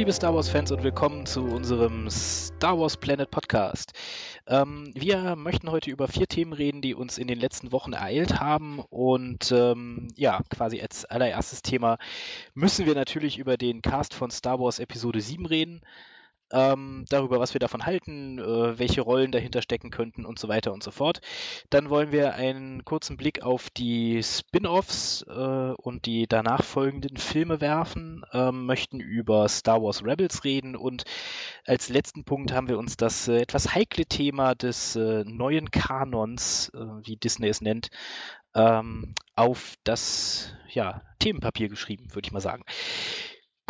Liebe Star Wars-Fans und willkommen zu unserem Star Wars Planet Podcast. Ähm, wir möchten heute über vier Themen reden, die uns in den letzten Wochen ereilt haben. Und ähm, ja, quasi als allererstes Thema müssen wir natürlich über den Cast von Star Wars Episode 7 reden ähm, darüber, was wir davon halten, äh, welche Rollen dahinter stecken könnten und so weiter und so fort. Dann wollen wir einen kurzen Blick auf die Spin-offs äh, und die danach folgenden Filme werfen, ähm, möchten über Star Wars Rebels reden und als letzten Punkt haben wir uns das äh, etwas heikle Thema des äh, neuen Kanons, äh, wie Disney es nennt, ähm, auf das ja, Themenpapier geschrieben, würde ich mal sagen.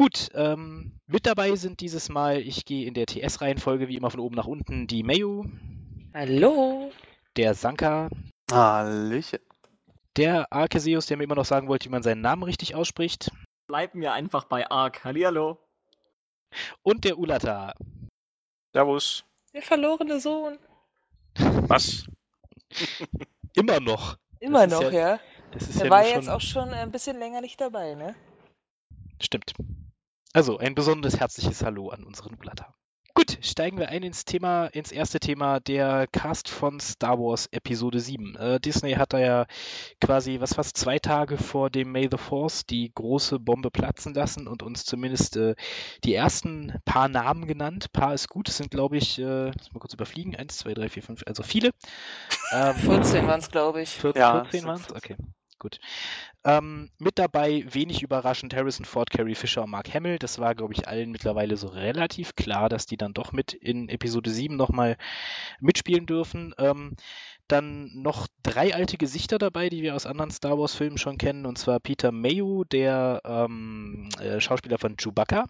Gut, ähm, mit dabei sind dieses Mal, ich gehe in der TS-Reihenfolge wie immer von oben nach unten, die Mayu. Hallo. Der Sanka. Hallöchen. Der Arceseus, der mir immer noch sagen wollte, wie man seinen Namen richtig ausspricht. Bleiben wir einfach bei Ark. Hallihallo. Und der Ulata. Servus. Der verlorene Sohn. Was? immer noch. Immer noch, ja. ja. Das ist Der ja war jetzt auch schon ein bisschen länger nicht dabei, ne? Stimmt. Also ein besonderes herzliches Hallo an unseren Blatter. Gut, steigen wir ein ins Thema, ins erste Thema, der Cast von Star Wars Episode 7. Äh, Disney hat da ja quasi was fast zwei Tage vor dem May the Force die große Bombe platzen lassen und uns zumindest äh, die ersten paar Namen genannt. Paar ist gut, es sind glaube ich, äh, lass mal kurz überfliegen, eins, zwei, drei, vier, fünf, also viele. Ähm, 14 waren es glaube ich. 14, ja, 14 waren es? Okay gut. Ähm, mit dabei, wenig überraschend, Harrison Ford, Carrie Fisher und Mark Hamill. Das war, glaube ich, allen mittlerweile so relativ klar, dass die dann doch mit in Episode 7 nochmal mitspielen dürfen. Ähm, dann noch drei alte Gesichter dabei, die wir aus anderen Star Wars-Filmen schon kennen, und zwar Peter Mayu, der ähm, äh, Schauspieler von Chewbacca,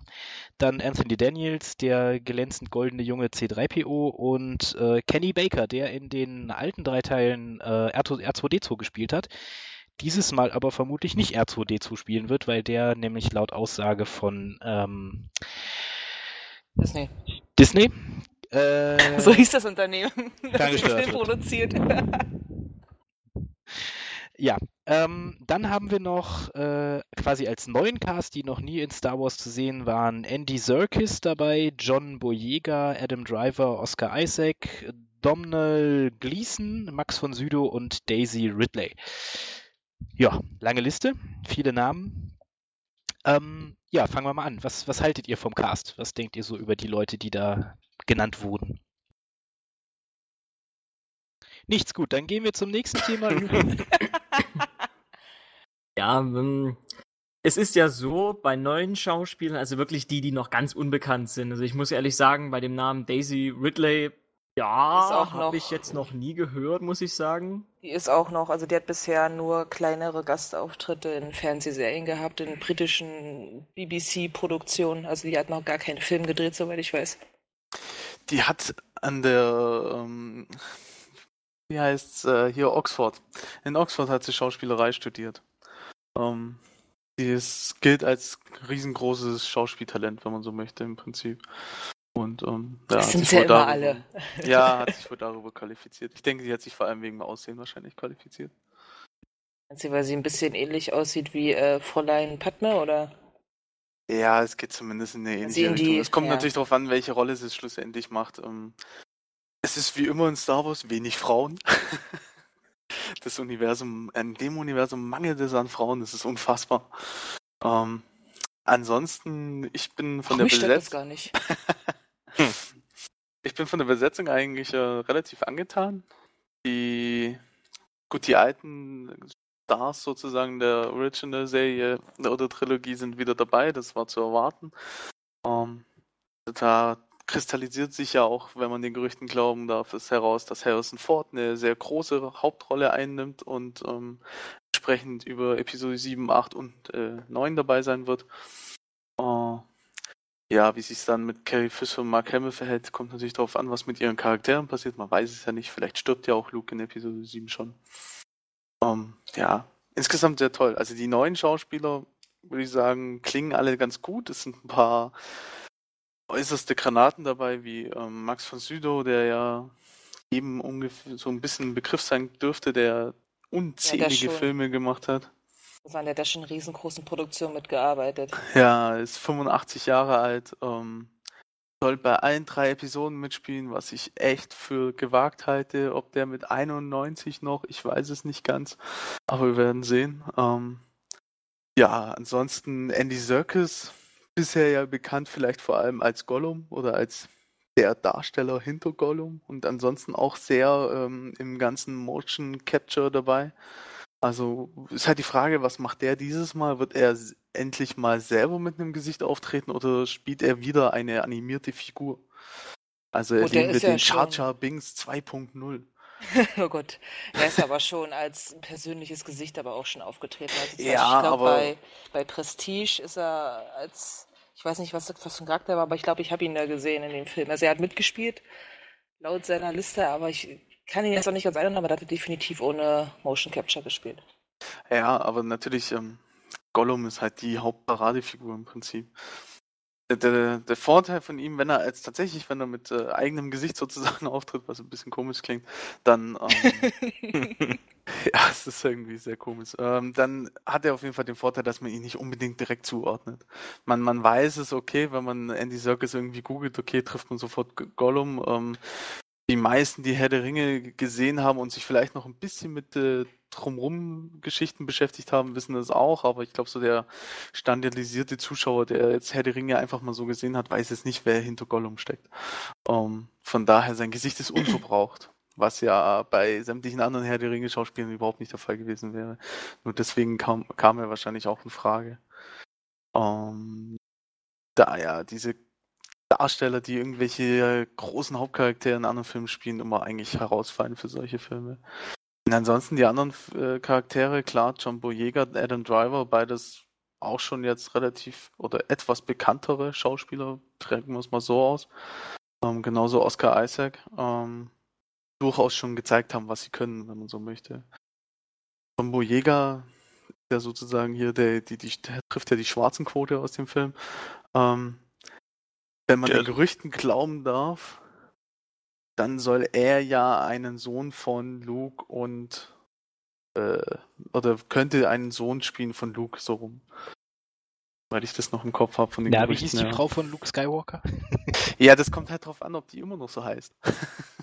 dann Anthony Daniels, der glänzend goldene junge C3PO und äh, Kenny Baker, der in den alten drei Teilen äh, R2D2 gespielt hat dieses Mal aber vermutlich nicht R2D2 spielen wird, weil der nämlich laut Aussage von ähm, Disney. Disney. Äh, so hieß das Unternehmen, das den Film produziert. ja, ähm, dann haben wir noch äh, quasi als neuen Cast, die noch nie in Star Wars zu sehen waren, Andy Serkis dabei, John Boyega, Adam Driver, Oscar Isaac, Domhnall Gleeson, Max von Sydow und Daisy Ridley. Ja, lange Liste, viele Namen. Ähm, ja, fangen wir mal an. Was, was haltet ihr vom Cast? Was denkt ihr so über die Leute, die da genannt wurden? Nichts gut, dann gehen wir zum nächsten Thema. ja, ähm, es ist ja so, bei neuen Schauspielern, also wirklich die, die noch ganz unbekannt sind. Also ich muss ehrlich sagen, bei dem Namen Daisy Ridley ja, habe ich jetzt noch nie gehört, muss ich sagen. Die ist auch noch, also die hat bisher nur kleinere Gastauftritte in Fernsehserien gehabt, in britischen BBC-Produktionen. Also die hat noch gar keinen Film gedreht, soweit ich weiß. Die hat an der, ähm, wie heißt äh, hier Oxford. In Oxford hat sie Schauspielerei studiert. Ähm, die ist, gilt als riesengroßes Schauspieltalent, wenn man so möchte, im Prinzip. Und ähm, ja, das sind ja immer darüber, alle. Ja, hat sich wohl darüber qualifiziert. Ich denke, sie hat sich vor allem wegen dem Aussehen wahrscheinlich qualifiziert. Sie, weil sie ein bisschen ähnlich aussieht wie äh, Fräulein Padme, oder? Ja, es geht zumindest in eine ähnliche in Richtung. es kommt ja. natürlich darauf an, welche Rolle sie schlussendlich macht. Ähm, es ist wie immer in Star Wars wenig Frauen. das Universum, in dem Universum mangelt es an Frauen, das ist unfassbar. Ähm, ansonsten, ich bin von Ach, der Besetzung. gar nicht. Ich bin von der Besetzung eigentlich äh, relativ angetan. Die, gut, die alten Stars sozusagen der Original-Serie oder Trilogie sind wieder dabei, das war zu erwarten. Ähm, da kristallisiert sich ja auch, wenn man den Gerüchten glauben darf, ist heraus, dass Harrison Ford eine sehr große Hauptrolle einnimmt und ähm, entsprechend über Episode 7, 8 und äh, 9 dabei sein wird. Ja, wie sich es dann mit Carrie Fisher und Mark Hamill verhält, kommt natürlich darauf an, was mit ihren Charakteren passiert. Man weiß es ja nicht. Vielleicht stirbt ja auch Luke in Episode 7 schon. Um, ähm, ja, insgesamt sehr toll. Also die neuen Schauspieler, würde ich sagen, klingen alle ganz gut. Es sind ein paar äußerste Granaten dabei, wie ähm, Max von Sydow, der ja eben ungefähr so ein bisschen ein Begriff sein dürfte, der unzählige ja, Filme gemacht hat. Sondern der hat schon riesengroßen Produktionen mitgearbeitet. Ja, ist 85 Jahre alt. Ähm, soll bei allen drei Episoden mitspielen, was ich echt für gewagt halte. Ob der mit 91 noch, ich weiß es nicht ganz, aber wir werden sehen. Ähm, ja, ansonsten Andy Serkis, bisher ja bekannt vielleicht vor allem als Gollum oder als der Darsteller hinter Gollum und ansonsten auch sehr ähm, im ganzen Motion Capture dabei. Also ist halt die Frage, was macht der dieses Mal? Wird er endlich mal selber mit einem Gesicht auftreten oder spielt er wieder eine animierte Figur? Also er oh, wir ja den Char Char Bings 2.0. oh Gott, er ist aber schon als persönliches Gesicht aber auch schon aufgetreten. Also ja, ich glaube, bei, bei Prestige ist er als, ich weiß nicht, was, was für ein Charakter war, aber ich glaube, ich habe ihn da gesehen in dem Film. Also er hat mitgespielt, laut seiner Liste, aber ich kann ihn jetzt auch nicht ganz erinnern, aber er hat definitiv ohne Motion Capture gespielt. Ja, aber natürlich, ähm, Gollum ist halt die Hauptparadefigur im Prinzip. Der, der, Vorteil von ihm, wenn er als tatsächlich, wenn er mit äh, eigenem Gesicht sozusagen auftritt, was ein bisschen komisch klingt, dann ähm, ja, es ist irgendwie sehr komisch. Ähm, dann hat er auf jeden Fall den Vorteil, dass man ihn nicht unbedingt direkt zuordnet. Man, man weiß es okay, wenn man Andy Serkis irgendwie googelt, okay, trifft man sofort Gollum. Ähm, die meisten, die Herr der Ringe gesehen haben und sich vielleicht noch ein bisschen mit äh, drumrum Geschichten beschäftigt haben, wissen das auch, aber ich glaube, so der standardisierte Zuschauer, der jetzt Herr der Ringe einfach mal so gesehen hat, weiß jetzt nicht, wer hinter Gollum steckt. Ähm, von daher, sein Gesicht ist unverbraucht, was ja bei sämtlichen anderen Herr der Ringe Schauspielern überhaupt nicht der Fall gewesen wäre. Nur deswegen kam, kam er wahrscheinlich auch in Frage. Ähm, da ja, diese Darsteller, die irgendwelche großen Hauptcharaktere in anderen Filmen spielen, immer eigentlich herausfallen für solche Filme. Und ansonsten die anderen äh, Charaktere, klar, John Boyega, Adam Driver, beides auch schon jetzt relativ oder etwas bekanntere Schauspieler, drücken wir es mal so aus. Ähm, genauso Oscar Isaac, ähm, durchaus schon gezeigt haben, was sie können, wenn man so möchte. John Boyega, der sozusagen hier, der, die, die, der trifft ja die schwarzen Quote aus dem Film. Ähm, wenn man den Gerüchten glauben darf, dann soll er ja einen Sohn von Luke und äh, oder könnte einen Sohn spielen von Luke so rum. Weil ich das noch im Kopf habe von den ja, Gerüchten. Ja, wie hieß die Frau von Luke Skywalker? ja, das kommt halt drauf an, ob die immer noch so heißt.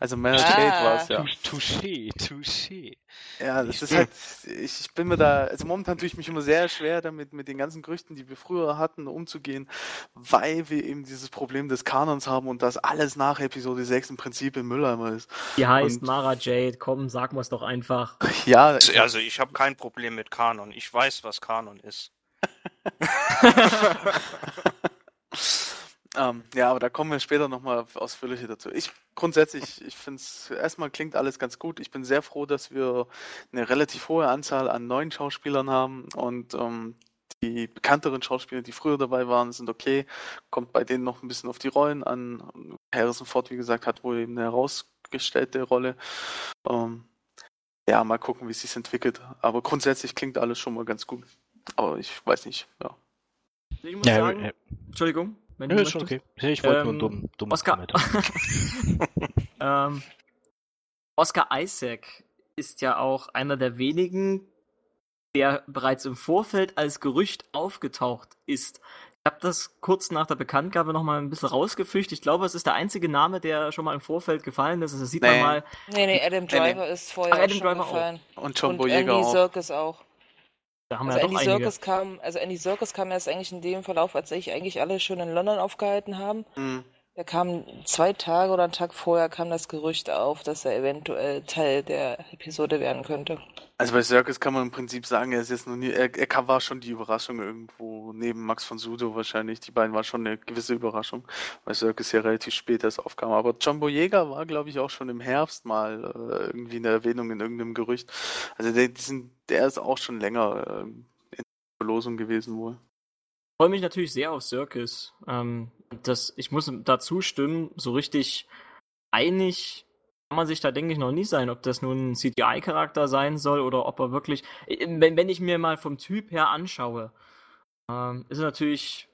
Also Mary ah. Kate war es ja. Touché, touché. Ja, das ich ist halt, ich, ich, bin mir da, also momentan tue ich mich immer sehr schwer damit, mit den ganzen Gerüchten, die wir früher hatten, umzugehen, weil wir eben dieses Problem des Kanons haben und das alles nach Episode 6 im Prinzip im Mülleimer ist. Die heißt und, Mara Jade, komm, sag mal's doch einfach. Ja. Also ich habe kein Problem mit Kanon, ich weiß, was Kanon ist. Ähm, ja, aber da kommen wir später nochmal ausführlicher dazu. Ich grundsätzlich, ich finde es erstmal klingt alles ganz gut. Ich bin sehr froh, dass wir eine relativ hohe Anzahl an neuen Schauspielern haben und ähm, die bekannteren Schauspieler, die früher dabei waren, sind okay. Kommt bei denen noch ein bisschen auf die Rollen an. Harrison Ford, wie gesagt, hat wohl eben eine herausgestellte Rolle. Ähm, ja, mal gucken, wie es sich entwickelt. Aber grundsätzlich klingt alles schon mal ganz gut. Aber ich weiß nicht, ja. Ich muss ja, sagen, äh, Entschuldigung, wenn ja, du ist okay. Ich wollte ähm, nur dumm, dumm Oscar, ähm, Oscar Isaac ist ja auch einer der wenigen, der bereits im Vorfeld als Gerücht aufgetaucht ist. Ich habe das kurz nach der Bekanntgabe nochmal ein bisschen rausgefischt. Ich glaube, es ist der einzige Name, der schon mal im Vorfeld gefallen ist. Also sieht nee. man mal. Nee, nee, Adam Driver nee. ist vorher Ach, Adam Driver gefallen. Auch. Und John Boyega auch. Circus auch. Da haben also wir ja Andy Circus kam, also Andy Circus kam erst eigentlich in dem Verlauf, als sich eigentlich alle schon in London aufgehalten haben. Mhm. Da kam zwei Tage oder einen Tag vorher kam das Gerücht auf, dass er eventuell Teil der Episode werden könnte. Also bei Circus kann man im Prinzip sagen, er ist jetzt noch nie, er, er war schon die Überraschung irgendwo neben Max von Sudo wahrscheinlich. Die beiden waren schon eine gewisse Überraschung, weil Circus ja relativ spät erst aufkam. Aber Jumbo Jäger war, glaube ich, auch schon im Herbst mal äh, irgendwie eine Erwähnung in irgendeinem Gerücht. Also der, sind, der ist auch schon länger äh, in der Verlosung gewesen wohl. Freue mich natürlich sehr auf Circus. Ähm, das, ich muss dazu stimmen, so richtig einig kann man sich da, denke ich, noch nie sein, ob das nun ein CGI-Charakter sein soll oder ob er wirklich. Äh, wenn, wenn ich mir mal vom Typ her anschaue, ähm, ist natürlich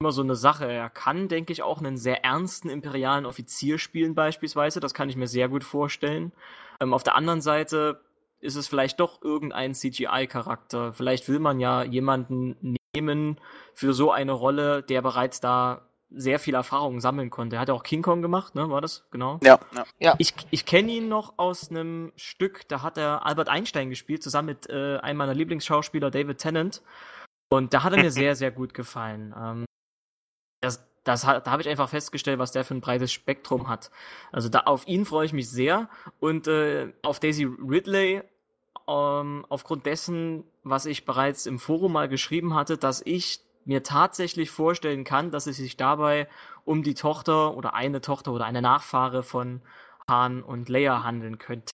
immer so eine Sache. Er kann, denke ich, auch einen sehr ernsten imperialen Offizier spielen, beispielsweise. Das kann ich mir sehr gut vorstellen. Ähm, auf der anderen Seite ist es vielleicht doch irgendein CGI-Charakter. Vielleicht will man ja jemanden für so eine Rolle, der bereits da sehr viel Erfahrung sammeln konnte. Er hat ja auch King Kong gemacht, ne? War das? Genau. Ja. ja. Ich, ich kenne ihn noch aus einem Stück, da hat er Albert Einstein gespielt, zusammen mit äh, einem meiner Lieblingsschauspieler, David Tennant. Und da hat er mir sehr, sehr gut gefallen. Ähm, das, das hat, da habe ich einfach festgestellt, was der für ein breites Spektrum hat. Also da auf ihn freue ich mich sehr und äh, auf Daisy Ridley ähm, aufgrund dessen, was ich bereits im Forum mal geschrieben hatte, dass ich mir tatsächlich vorstellen kann, dass es sich dabei um die Tochter oder eine Tochter oder eine Nachfahre von Han und Leia handeln könnte.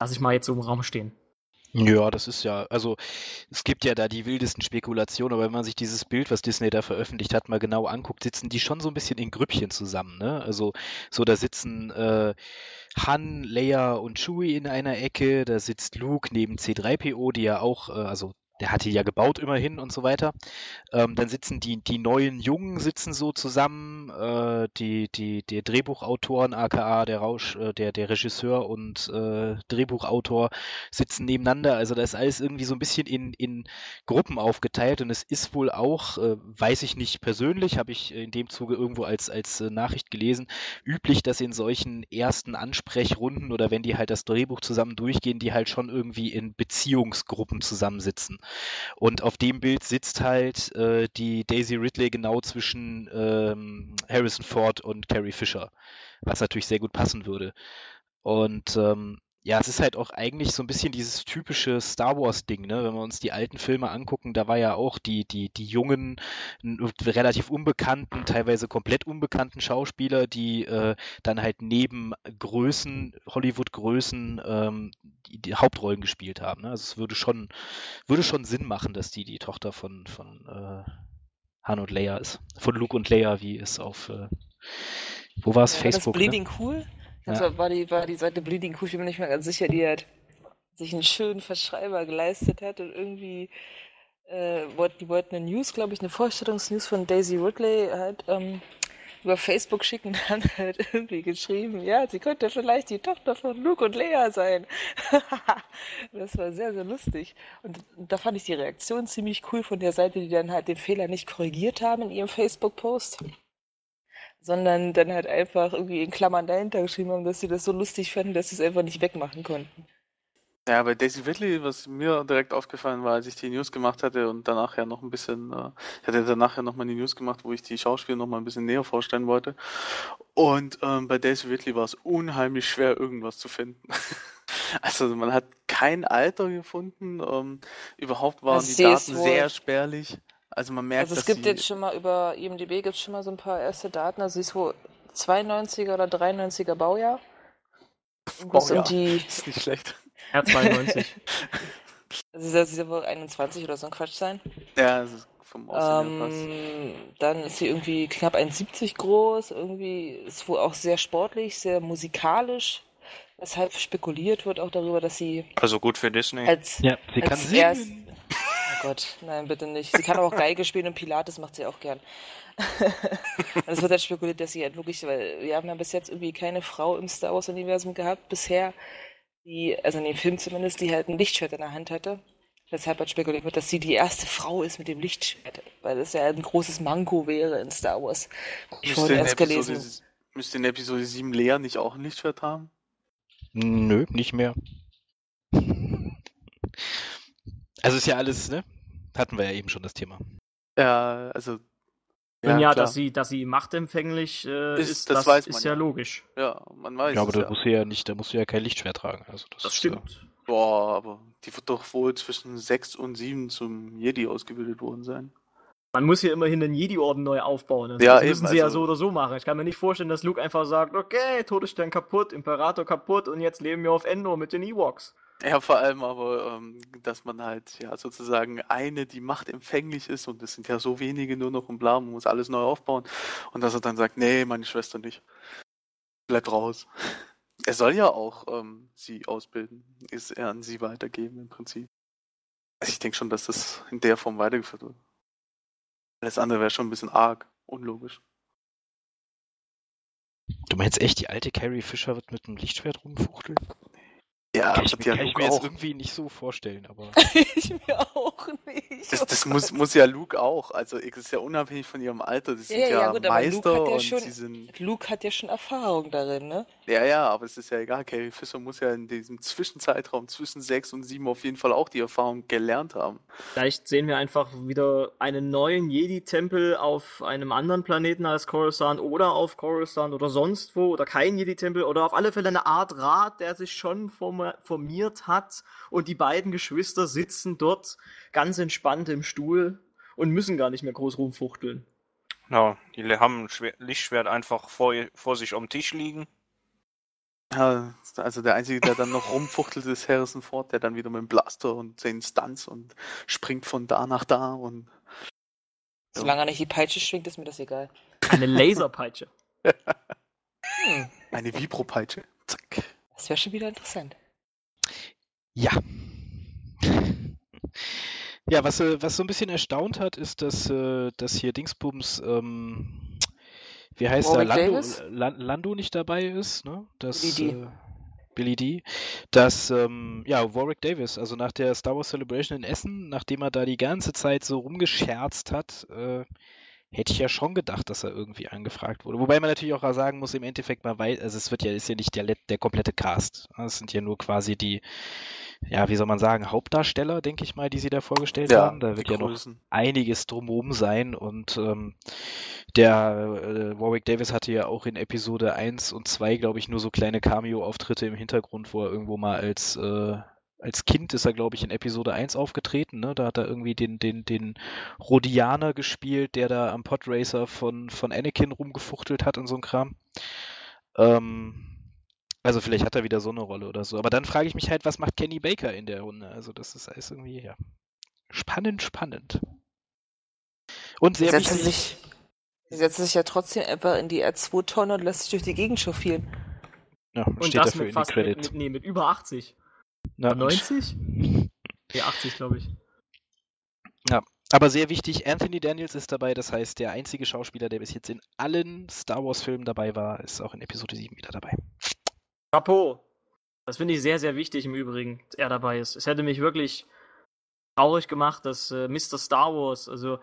Lass ich mal jetzt so im Raum stehen. Ja, das ist ja, also es gibt ja da die wildesten Spekulationen, aber wenn man sich dieses Bild, was Disney da veröffentlicht hat, mal genau anguckt, sitzen die schon so ein bisschen in Grüppchen zusammen, ne? Also so, da sitzen äh, Han, Leia und Chewie in einer Ecke, da sitzt Luke neben C3PO, die ja auch, äh, also der hat die ja gebaut immerhin und so weiter. Ähm, dann sitzen die, die neuen Jungen sitzen so zusammen, äh, die, die, die Drehbuchautoren, aka der Rausch, äh, der, der Regisseur und äh, Drehbuchautor sitzen nebeneinander. Also das ist alles irgendwie so ein bisschen in, in Gruppen aufgeteilt und es ist wohl auch, äh, weiß ich nicht persönlich, habe ich in dem Zuge irgendwo als, als äh, Nachricht gelesen, üblich, dass in solchen ersten Ansprechrunden oder wenn die halt das Drehbuch zusammen durchgehen, die halt schon irgendwie in Beziehungsgruppen zusammensitzen. Und auf dem Bild sitzt halt äh, die Daisy Ridley genau zwischen ähm, Harrison Ford und Carrie Fisher, was natürlich sehr gut passen würde. Und ähm, ja, es ist halt auch eigentlich so ein bisschen dieses typische Star Wars-Ding, ne? Wenn wir uns die alten Filme angucken, da war ja auch die, die, die jungen, relativ unbekannten, teilweise komplett unbekannten Schauspieler, die äh, dann halt neben Größen, Hollywood-Größen, ähm, die, die, Hauptrollen gespielt haben. Ne? Also es würde schon, würde schon Sinn machen, dass die die Tochter von, von äh, Han und Leia ist. Von Luke und Leia, wie es auf äh, wo war es? Ja, Facebook. Das Bleeding ne? Cool? Also ja. war, die, war die Seite Bleeding Cool, ich bin mir nicht mehr ganz sicher, die hat sich einen schönen Verschreiber geleistet hat und irgendwie äh, die wollten eine News, glaube ich, eine Vorstellungsnews von Daisy Ridley halt ähm, über Facebook schicken dann halt irgendwie geschrieben, ja, sie könnte vielleicht die Tochter von Luke und Lea sein. das war sehr, sehr lustig. Und da fand ich die Reaktion ziemlich cool von der Seite, die dann halt den Fehler nicht korrigiert haben in ihrem Facebook-Post sondern dann halt einfach irgendwie in Klammern dahinter geschrieben haben, dass sie das so lustig fanden, dass sie es einfach nicht wegmachen konnten. Ja, bei Daisy Ridley, was mir direkt aufgefallen war, als ich die News gemacht hatte und danach ja noch ein bisschen, äh, ich hatte danach ja nochmal die News gemacht, wo ich die Schauspieler nochmal ein bisschen näher vorstellen wollte. Und ähm, bei Daisy Ridley war es unheimlich schwer, irgendwas zu finden. also man hat kein Alter gefunden, ähm, überhaupt waren das die Daten sehr spärlich. Also man merkt, also es gibt jetzt schon mal über IMDb gibt es schon mal so ein paar erste Daten. Also sie ist wohl 92er oder 93er Baujahr. Baujahr. Und die... ist nicht schlecht. Ja, 92. also sie soll wohl 21 oder so ein Quatsch sein. Ja, das ist vom Aussehen ähm, Dann ist sie irgendwie knapp 1,70 groß. Irgendwie ist wohl auch sehr sportlich, sehr musikalisch. Weshalb spekuliert wird auch darüber, dass sie. Also gut für Disney. Als, ja, sie als kann singen. Gott, nein, bitte nicht. Sie kann auch Geige spielen und Pilates macht sie auch gern. es wird halt spekuliert, dass sie halt wirklich, weil wir haben ja bis jetzt irgendwie keine Frau im Star Wars-Universum gehabt, bisher, die, also in dem Film zumindest, die halt ein Lichtschwert in der Hand hatte. Deshalb hat spekuliert wird, dass sie die erste Frau ist mit dem Lichtschwert, weil das ja ein großes Manko wäre in Star Wars. Ich vorhin erst gelesen. Müsste in Episode 7 Lea nicht auch ein Lichtschwert haben? Nö, nicht mehr. Also ist ja alles, ne? Hatten wir ja eben schon das Thema. Ja, also. Ja, ja dass sie, dass sie machtempfänglich äh, ist, ist, das, das weiß man ist ja, ja logisch. Ja, man weiß. Ja, aber da musst du ja nicht, da musst du ja kein Lichtschwert tragen. Also das, das stimmt. Ja... Boah, aber die wird doch wohl zwischen sechs und sieben zum Jedi ausgebildet worden sein. Man muss hier immerhin den Jedi-Orden neu aufbauen. Also ja, das eben, müssen sie also... ja so oder so machen. Ich kann mir nicht vorstellen, dass Luke einfach sagt, okay, Todesstern kaputt, Imperator kaputt und jetzt leben wir auf Endor mit den Ewoks. Ja, vor allem aber, ähm, dass man halt ja sozusagen eine, die machtempfänglich ist und es sind ja so wenige nur noch und bla, man muss alles neu aufbauen und dass er dann sagt, nee, meine Schwester nicht. Bleibt raus. Er soll ja auch ähm, sie ausbilden, ist er an sie weitergeben im Prinzip. Also ich denke schon, dass das in der Form weitergeführt wird. Alles andere wäre schon ein bisschen arg, unlogisch. Du meinst echt, die alte Carrie Fisher wird mit einem Lichtschwert rumfuchteln? Ja, kann ich, kann ja ich mir auch. jetzt irgendwie nicht so vorstellen, aber. ich mir auch nicht. Das, das muss, muss ja Luke auch. Also, es ist ja unabhängig von ihrem Alter. Das sind ja, ja, gut, Meister Luke ja und schon, sie sind. Luke hat ja schon Erfahrung darin, ne? Ja, ja, aber es ist ja egal. Carrie Fisher muss ja in diesem Zwischenzeitraum zwischen 6 und 7 auf jeden Fall auch die Erfahrung gelernt haben. Vielleicht sehen wir einfach wieder einen neuen Jedi-Tempel auf einem anderen Planeten als Coruscant oder auf Coruscant oder sonst wo oder kein Jedi-Tempel oder auf alle Fälle eine Art Rat, der sich schon formiert hat und die beiden Geschwister sitzen dort ganz entspannt im Stuhl und müssen gar nicht mehr groß rumfuchteln. Ja, die haben ein Lichtschwert einfach vor, vor sich am Tisch liegen. Ja, also der Einzige, der dann noch rumfuchtelt, ist Harrison Ford, der dann wieder mit dem Blaster und seinen Stunts und springt von da nach da und. Solange er nicht die Peitsche schwingt, ist mir das egal. Eine Laserpeitsche. hm. Eine Vibropeitsche. Zack. Das wäre schon wieder interessant. Ja. ja, was, äh, was so ein bisschen erstaunt hat, ist, dass, äh, dass hier Dingsbums, ähm, wie heißt Warwick er, Lando, Lando nicht dabei ist, ne? Das, Billy D. Äh, Billy D. Dass, ähm, ja, Warwick Davis, also nach der Star Wars Celebration in Essen, nachdem er da die ganze Zeit so rumgescherzt hat, äh, hätte ich ja schon gedacht, dass er irgendwie angefragt wurde. Wobei man natürlich auch sagen muss, im Endeffekt mal weiß, also es wird ja, ist ja nicht der, der komplette Cast. Es sind ja nur quasi die, ja, wie soll man sagen, Hauptdarsteller, denke ich mal, die sie da vorgestellt ja, haben. Da wird ja noch einiges drumherum sein und ähm, der äh, Warwick Davis hatte ja auch in Episode 1 und 2, glaube ich, nur so kleine Cameo-Auftritte im Hintergrund, wo er irgendwo mal als äh, als Kind ist er, glaube ich, in Episode 1 aufgetreten. Ne? Da hat er irgendwie den, den, den Rhodianer gespielt, der da am Podracer von, von Anakin rumgefuchtelt hat und so ein Kram. Ähm, also vielleicht hat er wieder so eine Rolle oder so. Aber dann frage ich mich halt, was macht Kenny Baker in der Runde? Also das ist alles irgendwie, ja, spannend, spannend. Und sehr setzen wichtig. Sich, sie setzen sich ja trotzdem einfach in die R2-Tonne und lässt sich durch die Gegend chauffieren. Ja, und steht das dafür mit in die Credits. Mit, nee, mit über 80. Na, 90? Nee, 80, glaube ich. Ja, aber sehr wichtig, Anthony Daniels ist dabei, das heißt, der einzige Schauspieler, der bis jetzt in allen Star Wars-Filmen dabei war, ist auch in Episode 7 wieder dabei. Chapeau! Das finde ich sehr, sehr wichtig im Übrigen, dass er dabei ist. Es hätte mich wirklich traurig gemacht, dass äh, Mr. Star Wars, also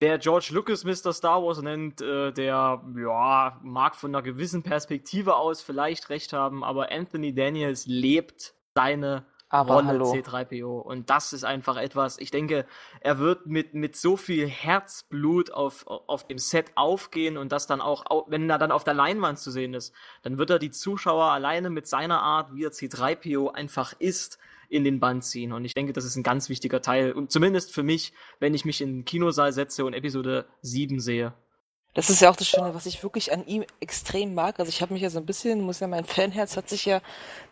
Wer George Lucas Mr. Star Wars nennt, äh, der ja, mag von einer gewissen Perspektive aus vielleicht recht haben, aber Anthony Daniels lebt seine aber Rolle hallo. C3PO. Und das ist einfach etwas, ich denke, er wird mit, mit so viel Herzblut auf, auf dem Set aufgehen und das dann auch, wenn er dann auf der Leinwand zu sehen ist, dann wird er die Zuschauer alleine mit seiner Art, wie er C3PO einfach ist, in den Band ziehen. Und ich denke, das ist ein ganz wichtiger Teil. Und zumindest für mich, wenn ich mich in den Kinosaal setze und Episode 7 sehe. Das ist ja auch das Schöne, was ich wirklich an ihm extrem mag. Also ich habe mich ja so ein bisschen, muss ja mein Fanherz hat sich ja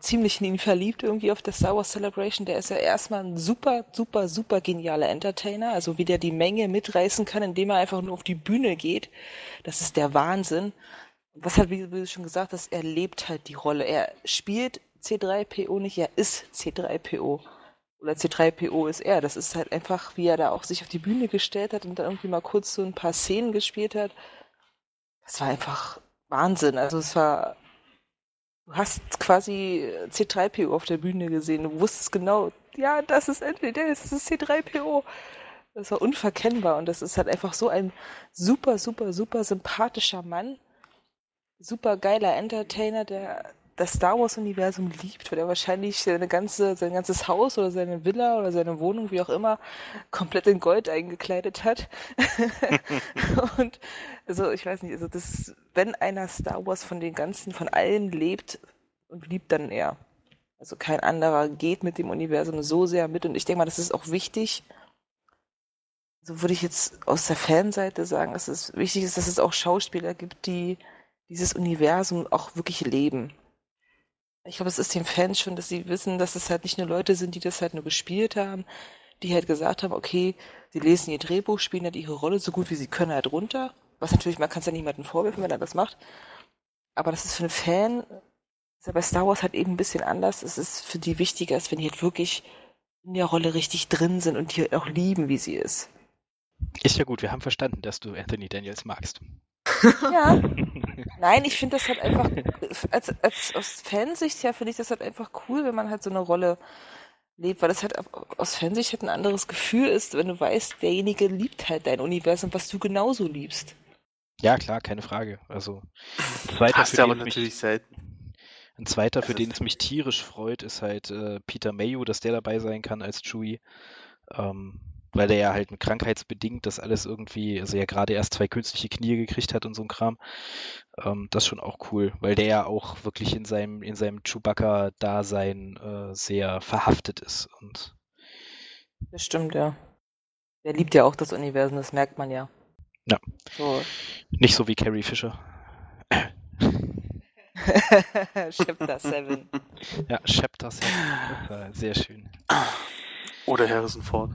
ziemlich in ihn verliebt irgendwie auf der Star Wars Celebration. Der ist ja erstmal ein super, super, super genialer Entertainer. Also wie der die Menge mitreißen kann, indem er einfach nur auf die Bühne geht. Das ist der Wahnsinn. Was halt, wie du schon gesagt hast, er lebt halt die Rolle. Er spielt C3PO nicht, er ist C3PO. Oder C3PO ist er. Das ist halt einfach, wie er da auch sich auf die Bühne gestellt hat und dann irgendwie mal kurz so ein paar Szenen gespielt hat. Das war einfach Wahnsinn. Also es war, du hast quasi C3PO auf der Bühne gesehen. Du wusstest genau, ja, das ist endlich das ist C3PO. Das war unverkennbar und das ist halt einfach so ein super, super, super sympathischer Mann. Super geiler Entertainer, der das Star Wars-Universum liebt, weil er wahrscheinlich seine ganze, sein ganzes Haus oder seine Villa oder seine Wohnung, wie auch immer, komplett in Gold eingekleidet hat. und also ich weiß nicht, also das, wenn einer Star Wars von den ganzen, von allen lebt und liebt, dann er. Also kein anderer geht mit dem Universum so sehr mit und ich denke mal, das ist auch wichtig. So würde ich jetzt aus der Fanseite sagen, dass es wichtig ist, dass es auch Schauspieler gibt, die dieses Universum auch wirklich leben. Ich glaube, es ist den Fans schon, dass sie wissen, dass es halt nicht nur Leute sind, die das halt nur gespielt haben, die halt gesagt haben, okay, sie lesen ihr Drehbuch, spielen halt ihre Rolle so gut wie sie können halt runter. Was natürlich, man kann es ja niemandem vorwerfen, wenn er das macht. Aber das ist für einen Fan, ist ja bei Star Wars halt eben ein bisschen anders. Es ist für die wichtiger, als wenn die halt wirklich in der Rolle richtig drin sind und die halt auch lieben, wie sie ist. Ist ja gut, wir haben verstanden, dass du Anthony Daniels magst. Ja. Nein, ich finde das halt einfach, als, als aus Fansicht her finde ich das halt einfach cool, wenn man halt so eine Rolle lebt, weil das halt aus Fansicht halt ein anderes Gefühl ist, wenn du weißt, derjenige liebt halt dein Universum, was du genauso liebst. Ja, klar, keine Frage. Also, ein zweiter, Hast für aber natürlich mich, selten. Ein zweiter, für den es mich tierisch freut, ist halt äh, Peter Mayo, dass der dabei sein kann als Chewie. Ähm, weil der ja halt krankheitsbedingt das alles irgendwie, also ja gerade erst zwei künstliche Knie gekriegt hat und so ein Kram. Ähm, das ist schon auch cool, weil der ja auch wirklich in seinem, in seinem Chewbacca-Dasein äh, sehr verhaftet ist. Und das stimmt, ja. Der liebt ja auch das Universum, das merkt man ja. Ja. So. Nicht so wie Carrie Fisher. Chapter 7. Ja, Chapter 7. Sehr schön. Oder Harrison Ford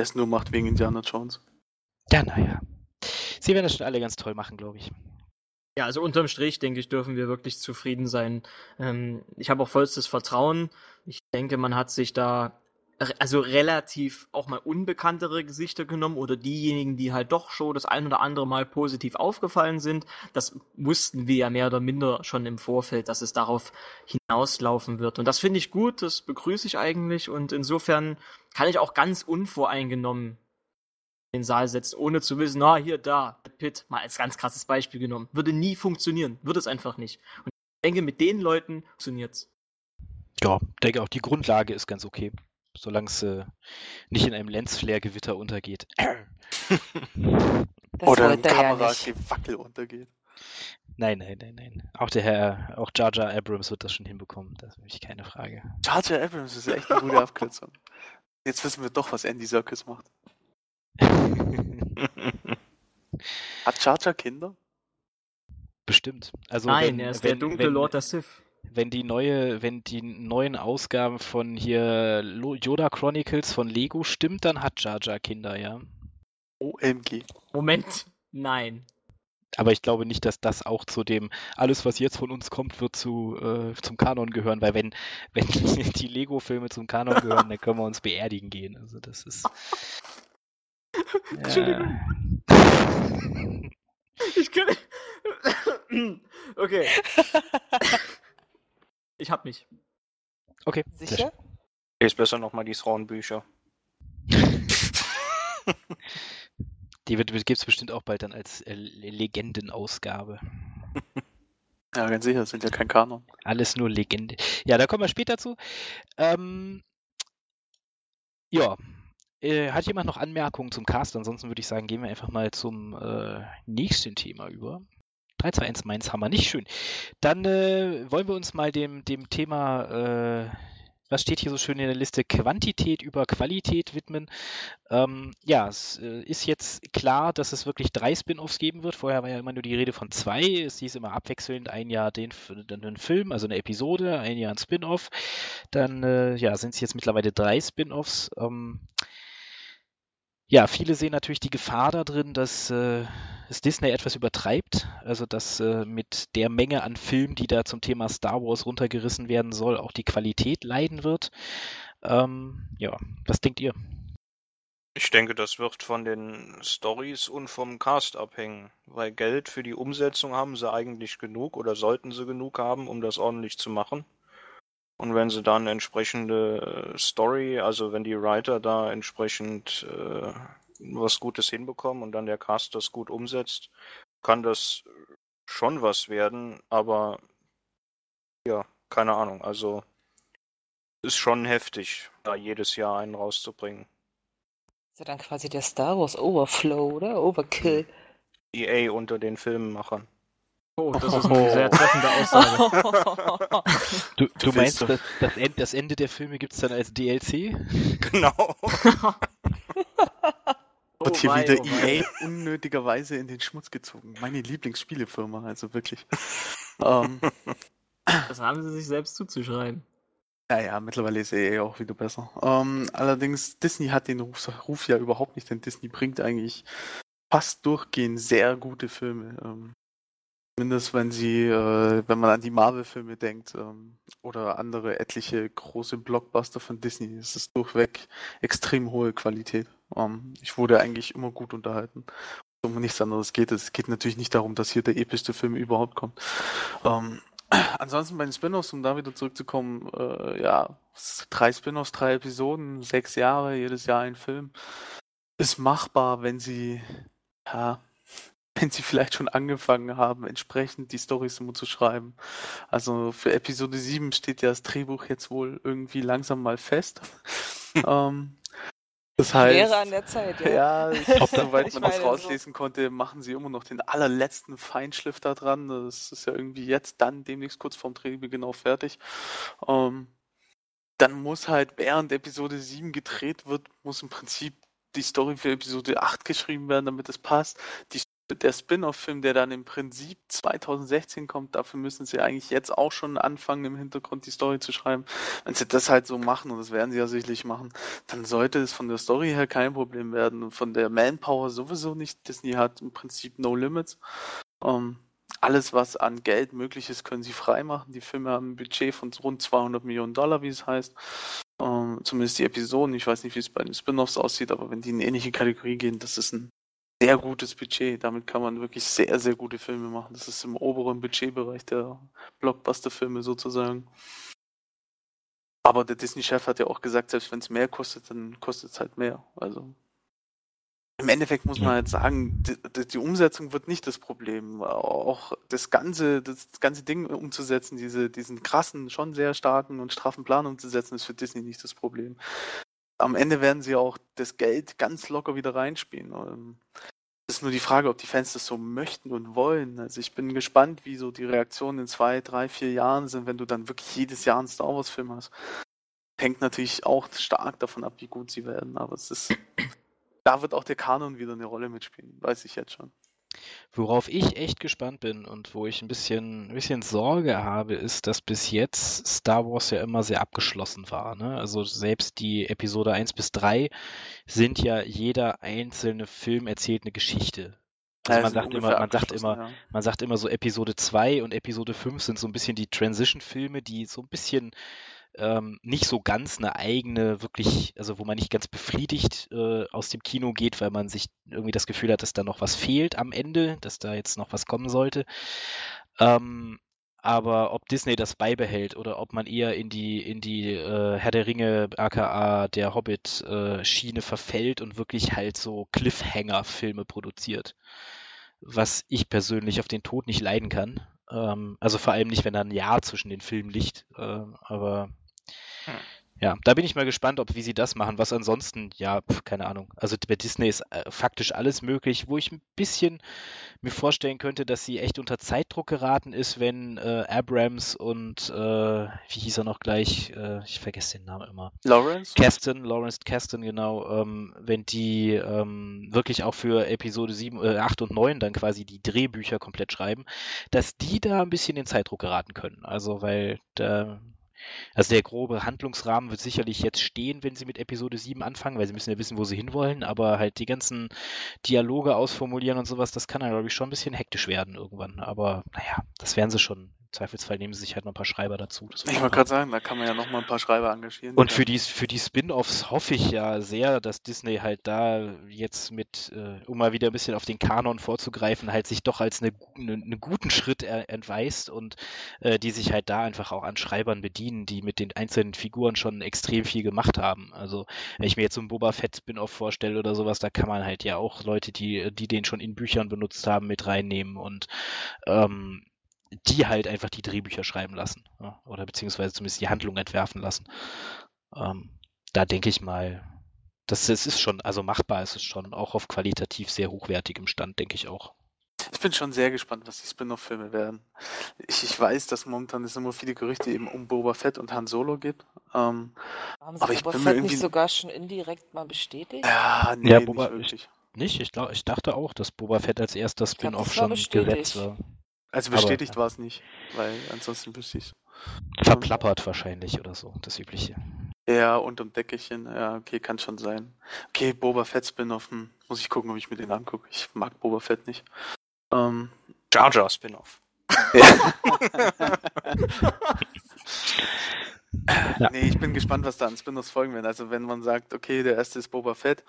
der es nur macht wegen Indiana Jones. Ja, naja. Sie werden das schon alle ganz toll machen, glaube ich. Ja, also unterm Strich, denke ich, dürfen wir wirklich zufrieden sein. Ähm, ich habe auch vollstes Vertrauen. Ich denke, man hat sich da also relativ auch mal unbekanntere Gesichter genommen oder diejenigen, die halt doch schon das ein oder andere Mal positiv aufgefallen sind. Das wussten wir ja mehr oder minder schon im Vorfeld, dass es darauf hinauslaufen wird. Und das finde ich gut, das begrüße ich eigentlich und insofern kann ich auch ganz unvoreingenommen in den Saal setzen, ohne zu wissen, ah, hier, da, Pitt, mal als ganz krasses Beispiel genommen. Würde nie funktionieren, würde es einfach nicht. Und ich denke, mit den Leuten funktioniert's. Ja, denke auch, die Grundlage ist ganz okay solange es äh, nicht in einem Lensflare-Gewitter untergeht. Oder ein Kameragewackel ja untergeht. Nein, nein, nein, nein. Auch der Herr, auch Jar Jar Abrams wird das schon hinbekommen. Das ist nämlich keine Frage. Jar Jar Abrams ist echt eine gute Abkürzung. Jetzt wissen wir doch, was Andy Serkis macht. Hat Jar Jar Kinder? Bestimmt. Also Nein, wenn, er ist wenn, der dunkle wenn, Lord der Sith wenn die neue, wenn die neuen Ausgaben von hier Yoda Chronicles von Lego stimmt, dann hat Jar Jar Kinder, ja. OMG. Moment, nein. Aber ich glaube nicht, dass das auch zu dem, alles was jetzt von uns kommt, wird zu, äh, zum Kanon gehören, weil wenn, wenn die Lego-Filme zum Kanon gehören, dann können wir uns beerdigen gehen. Also das ist. Entschuldigung. Ich kann. Okay. Ich hab mich. Okay. Sicher? Lest besser nochmal die Thrawn-Bücher. die wird, gibt es bestimmt auch bald dann als äh, Legendenausgabe. Ja, ganz sicher, das sind ja kein Kanon. Alles nur Legende. Ja, da kommen wir später zu. Ähm, ja. Äh, hat jemand noch Anmerkungen zum Cast? Ansonsten würde ich sagen, gehen wir einfach mal zum äh, nächsten Thema über. 3, 2, 1 Mainz haben wir nicht schön. Dann äh, wollen wir uns mal dem, dem Thema, äh, was steht hier so schön in der Liste, Quantität über Qualität widmen. Ähm, ja, es äh, ist jetzt klar, dass es wirklich drei Spin-offs geben wird. Vorher war ja immer nur die Rede von zwei. Es hieß immer abwechselnd ein Jahr den, den Film, also eine Episode, ein Jahr ein Spin-off. Dann äh, ja, sind es jetzt mittlerweile drei Spin-offs. Ähm, ja, viele sehen natürlich die Gefahr da drin, dass äh, es Disney etwas übertreibt. Also, dass äh, mit der Menge an Filmen, die da zum Thema Star Wars runtergerissen werden soll, auch die Qualität leiden wird. Ähm, ja, was denkt ihr? Ich denke, das wird von den Stories und vom Cast abhängen, weil Geld für die Umsetzung haben sie eigentlich genug oder sollten sie genug haben, um das ordentlich zu machen. Und wenn sie dann entsprechende äh, Story, also wenn die Writer da entsprechend äh, was Gutes hinbekommen und dann der Cast das gut umsetzt, kann das schon was werden, aber ja, keine Ahnung. Also ist schon heftig, da jedes Jahr einen rauszubringen. ist ja dann quasi der Star Wars Overflow, oder? Overkill. EA unter den Filmemachern. Oh, das ist eine sehr treffende Aussage. Du, du meinst, das, das, Ende, das Ende der Filme gibt es dann als DLC? Genau. Wird hier oh wei, wieder oh EA unnötigerweise in den Schmutz gezogen. Meine Lieblingsspielefirma, also wirklich. um, ähm. das haben sie sich selbst zuzuschreiben. Ja, ja, mittlerweile ist EA auch wieder besser. Um, ähm, allerdings, Disney hat den Ruf, Ruf, ja überhaupt nicht, denn Disney bringt eigentlich fast durchgehend sehr gute Filme. Um, ähm, Zumindest wenn sie, äh, wenn man an die Marvel-Filme denkt ähm, oder andere etliche große Blockbuster von Disney, ist es durchweg extrem hohe Qualität. Ähm, ich wurde eigentlich immer gut unterhalten. um nichts anderes geht. Es geht natürlich nicht darum, dass hier der epischste Film überhaupt kommt. Ähm, ansonsten bei den Spin-offs, um da wieder zurückzukommen, äh, ja, drei Spin-offs, drei Episoden, sechs Jahre, jedes Jahr ein Film, ist machbar, wenn sie, ja, wenn sie vielleicht schon angefangen haben, entsprechend die Storys immer zu schreiben. Also für Episode 7 steht ja das Drehbuch jetzt wohl irgendwie langsam mal fest. ähm, das heißt, Wäre an der Zeit, ja. Ja, ich glaube, soweit man das rauslesen so. konnte, machen sie immer noch den allerletzten Feinschliff da dran. Das ist ja irgendwie jetzt dann demnächst kurz vorm Drehbeginn genau fertig. Ähm, dann muss halt, während Episode 7 gedreht wird, muss im Prinzip die Story für Episode 8 geschrieben werden, damit es passt. Die der Spin-off-Film, der dann im Prinzip 2016 kommt, dafür müssen sie eigentlich jetzt auch schon anfangen, im Hintergrund die Story zu schreiben. Wenn sie das halt so machen, und das werden sie ja sicherlich machen, dann sollte es von der Story her kein Problem werden. Und von der Manpower sowieso nicht. Disney hat im Prinzip no limits. Ähm, alles, was an Geld möglich ist, können sie freimachen. Die Filme haben ein Budget von rund 200 Millionen Dollar, wie es heißt. Ähm, zumindest die Episoden. Ich weiß nicht, wie es bei den Spin-offs aussieht, aber wenn die in eine ähnliche Kategorie gehen, das ist ein sehr gutes Budget. Damit kann man wirklich sehr, sehr gute Filme machen. Das ist im oberen Budgetbereich der Blockbuster-Filme sozusagen. Aber der Disney-Chef hat ja auch gesagt, selbst wenn es mehr kostet, dann kostet es halt mehr. Also im Endeffekt muss man halt sagen, die, die, Umsetzung wird nicht das Problem. Auch das ganze, das ganze Ding umzusetzen, diese, diesen krassen, schon sehr starken und straffen Plan umzusetzen, ist für Disney nicht das Problem am Ende werden sie auch das Geld ganz locker wieder reinspielen. Ähm, es ist nur die Frage, ob die Fans das so möchten und wollen. Also ich bin gespannt, wie so die Reaktionen in zwei, drei, vier Jahren sind, wenn du dann wirklich jedes Jahr einen Star Wars-Film hast. Hängt natürlich auch stark davon ab, wie gut sie werden, aber es ist. Da wird auch der Kanon wieder eine Rolle mitspielen, weiß ich jetzt schon. Worauf ich echt gespannt bin und wo ich ein bisschen, ein bisschen Sorge habe, ist, dass bis jetzt Star Wars ja immer sehr abgeschlossen war. Ne? Also selbst die Episode 1 bis 3 sind ja jeder einzelne Film erzählt eine Geschichte. Also man sagt immer, man sagt immer, ja. man sagt immer so Episode 2 und Episode 5 sind so ein bisschen die Transition-Filme, die so ein bisschen ähm, nicht so ganz eine eigene, wirklich, also wo man nicht ganz befriedigt äh, aus dem Kino geht, weil man sich irgendwie das Gefühl hat, dass da noch was fehlt am Ende, dass da jetzt noch was kommen sollte. Ähm, aber ob Disney das beibehält oder ob man eher in die in die äh, Herr der Ringe aka der Hobbit äh, Schiene verfällt und wirklich halt so Cliffhanger Filme produziert, was ich persönlich auf den Tod nicht leiden kann. Ähm, also vor allem nicht, wenn da ein Jahr zwischen den Filmen liegt. Äh, aber hm. Ja, da bin ich mal gespannt, ob wie sie das machen. Was ansonsten, ja, pf, keine Ahnung. Also bei Disney ist äh, faktisch alles möglich, wo ich ein bisschen mir vorstellen könnte, dass sie echt unter Zeitdruck geraten ist, wenn äh, Abrams und äh, wie hieß er noch gleich? Äh, ich vergesse den Namen immer. Lawrence? Kasten, Lawrence Kasten, genau. Ähm, wenn die ähm, wirklich auch für Episode 7, äh, 8 und 9 dann quasi die Drehbücher komplett schreiben, dass die da ein bisschen in Zeitdruck geraten können. Also weil da also der grobe Handlungsrahmen wird sicherlich jetzt stehen, wenn sie mit Episode 7 anfangen, weil sie müssen ja wissen, wo sie hinwollen, aber halt die ganzen Dialoge ausformulieren und sowas, das kann dann, glaube ich, schon ein bisschen hektisch werden irgendwann. Aber naja, das werden sie schon Zweifelsfall nehmen sie sich halt noch ein paar Schreiber dazu. ich wollte gerade sagen, da kann man ja noch mal ein paar Schreiber engagieren. Und für die, für die Spin-Offs hoffe ich ja sehr, dass Disney halt da jetzt mit, äh, um mal wieder ein bisschen auf den Kanon vorzugreifen, halt sich doch als einen eine, eine guten Schritt entweist und äh, die sich halt da einfach auch an Schreibern bedienen, die mit den einzelnen Figuren schon extrem viel gemacht haben. Also wenn ich mir jetzt so einen Boba Fett Spin-Off vorstelle oder sowas, da kann man halt ja auch Leute, die, die den schon in Büchern benutzt haben, mit reinnehmen und ähm, die halt einfach die Drehbücher schreiben lassen. Ja, oder beziehungsweise zumindest die Handlung entwerfen lassen. Ähm, da denke ich mal, das, das ist schon, also machbar ist es schon, auch auf qualitativ sehr hochwertigem Stand, denke ich auch. Ich bin schon sehr gespannt, was die Spin-off-Filme werden. Ich, ich, weiß, dass momentan es immer viele Gerüchte eben um Boba Fett und Han Solo gibt. Ähm, Haben Sie aber ich Boba bin Fett irgendwie... nicht sogar schon indirekt mal bestätigt? Ja, nee, ja, Boba, nicht wirklich. Ich, nicht? Ich, glaub, ich dachte auch, dass Boba Fett als erster Spin-off schon gesetzt war. Also bestätigt war es nicht, weil ansonsten wüsste ich es. Verplappert wahrscheinlich oder so, das übliche. Ja, unterm Deckelchen, ja, okay, kann schon sein. Okay, Boba Fett Spin-off, hm, muss ich gucken, ob ich mir den angucke. Ich mag Boba Fett nicht. Ähm, Jar Jar Spin-off. ja. Nee, ich bin gespannt, was da an Spin-offs folgen werden. Also wenn man sagt, okay, der erste ist Boba Fett,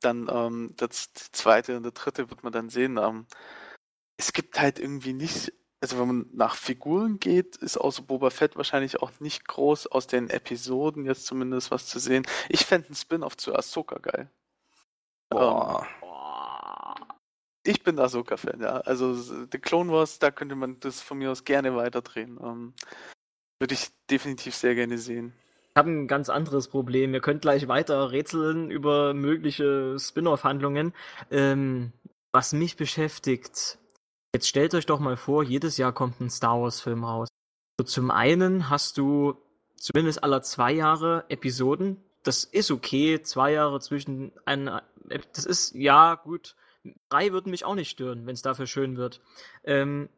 dann ähm, das die zweite und der dritte wird man dann sehen. Ähm, es gibt halt irgendwie nicht, also wenn man nach Figuren geht, ist außer Boba Fett wahrscheinlich auch nicht groß aus den Episoden jetzt zumindest was zu sehen. Ich fände einen Spin-off zu Ahsoka geil. Boah. Ähm, ich bin Ahsoka-Fan, ja. Also The Clone Wars, da könnte man das von mir aus gerne weiterdrehen. Ähm, würde ich definitiv sehr gerne sehen. Ich habe ein ganz anderes Problem. Ihr könnt gleich weiter rätseln über mögliche Spin-off-Handlungen. Ähm, was mich beschäftigt, jetzt stellt euch doch mal vor, jedes Jahr kommt ein Star Wars-Film raus. So, zum einen hast du zumindest aller zwei Jahre Episoden. Das ist okay, zwei Jahre zwischen ein, das ist ja gut. Drei würden mich auch nicht stören, wenn es dafür schön wird. Ähm,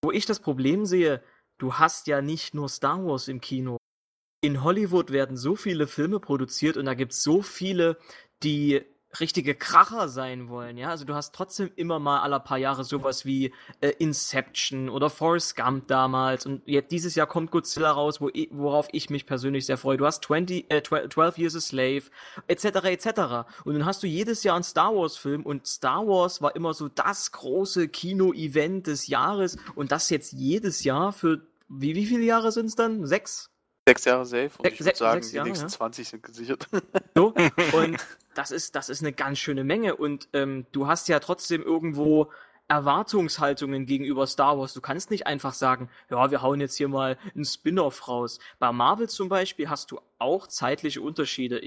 wo ich das Problem sehe, du hast ja nicht nur Star Wars im Kino. In Hollywood werden so viele Filme produziert und da gibt es so viele, die richtige Kracher sein wollen, ja. Also du hast trotzdem immer mal alle paar Jahre sowas wie äh, Inception oder Forrest Gump damals und jetzt dieses Jahr kommt Godzilla raus, wo, worauf ich mich persönlich sehr freue. Du hast 20, äh, 12 Years a Slave, etc., etc. Und dann hast du jedes Jahr einen Star Wars Film und Star Wars war immer so das große Kino-Event des Jahres und das jetzt jedes Jahr für, wie, wie viele Jahre sind es dann? Sechs? Sechs Jahre safe und ich würde sagen, die nächsten ja. 20 sind gesichert. So, und das ist, das ist eine ganz schöne Menge und ähm, du hast ja trotzdem irgendwo Erwartungshaltungen gegenüber Star Wars. Du kannst nicht einfach sagen, ja, wir hauen jetzt hier mal einen Spin-off raus. Bei Marvel zum Beispiel hast du auch zeitliche Unterschiede.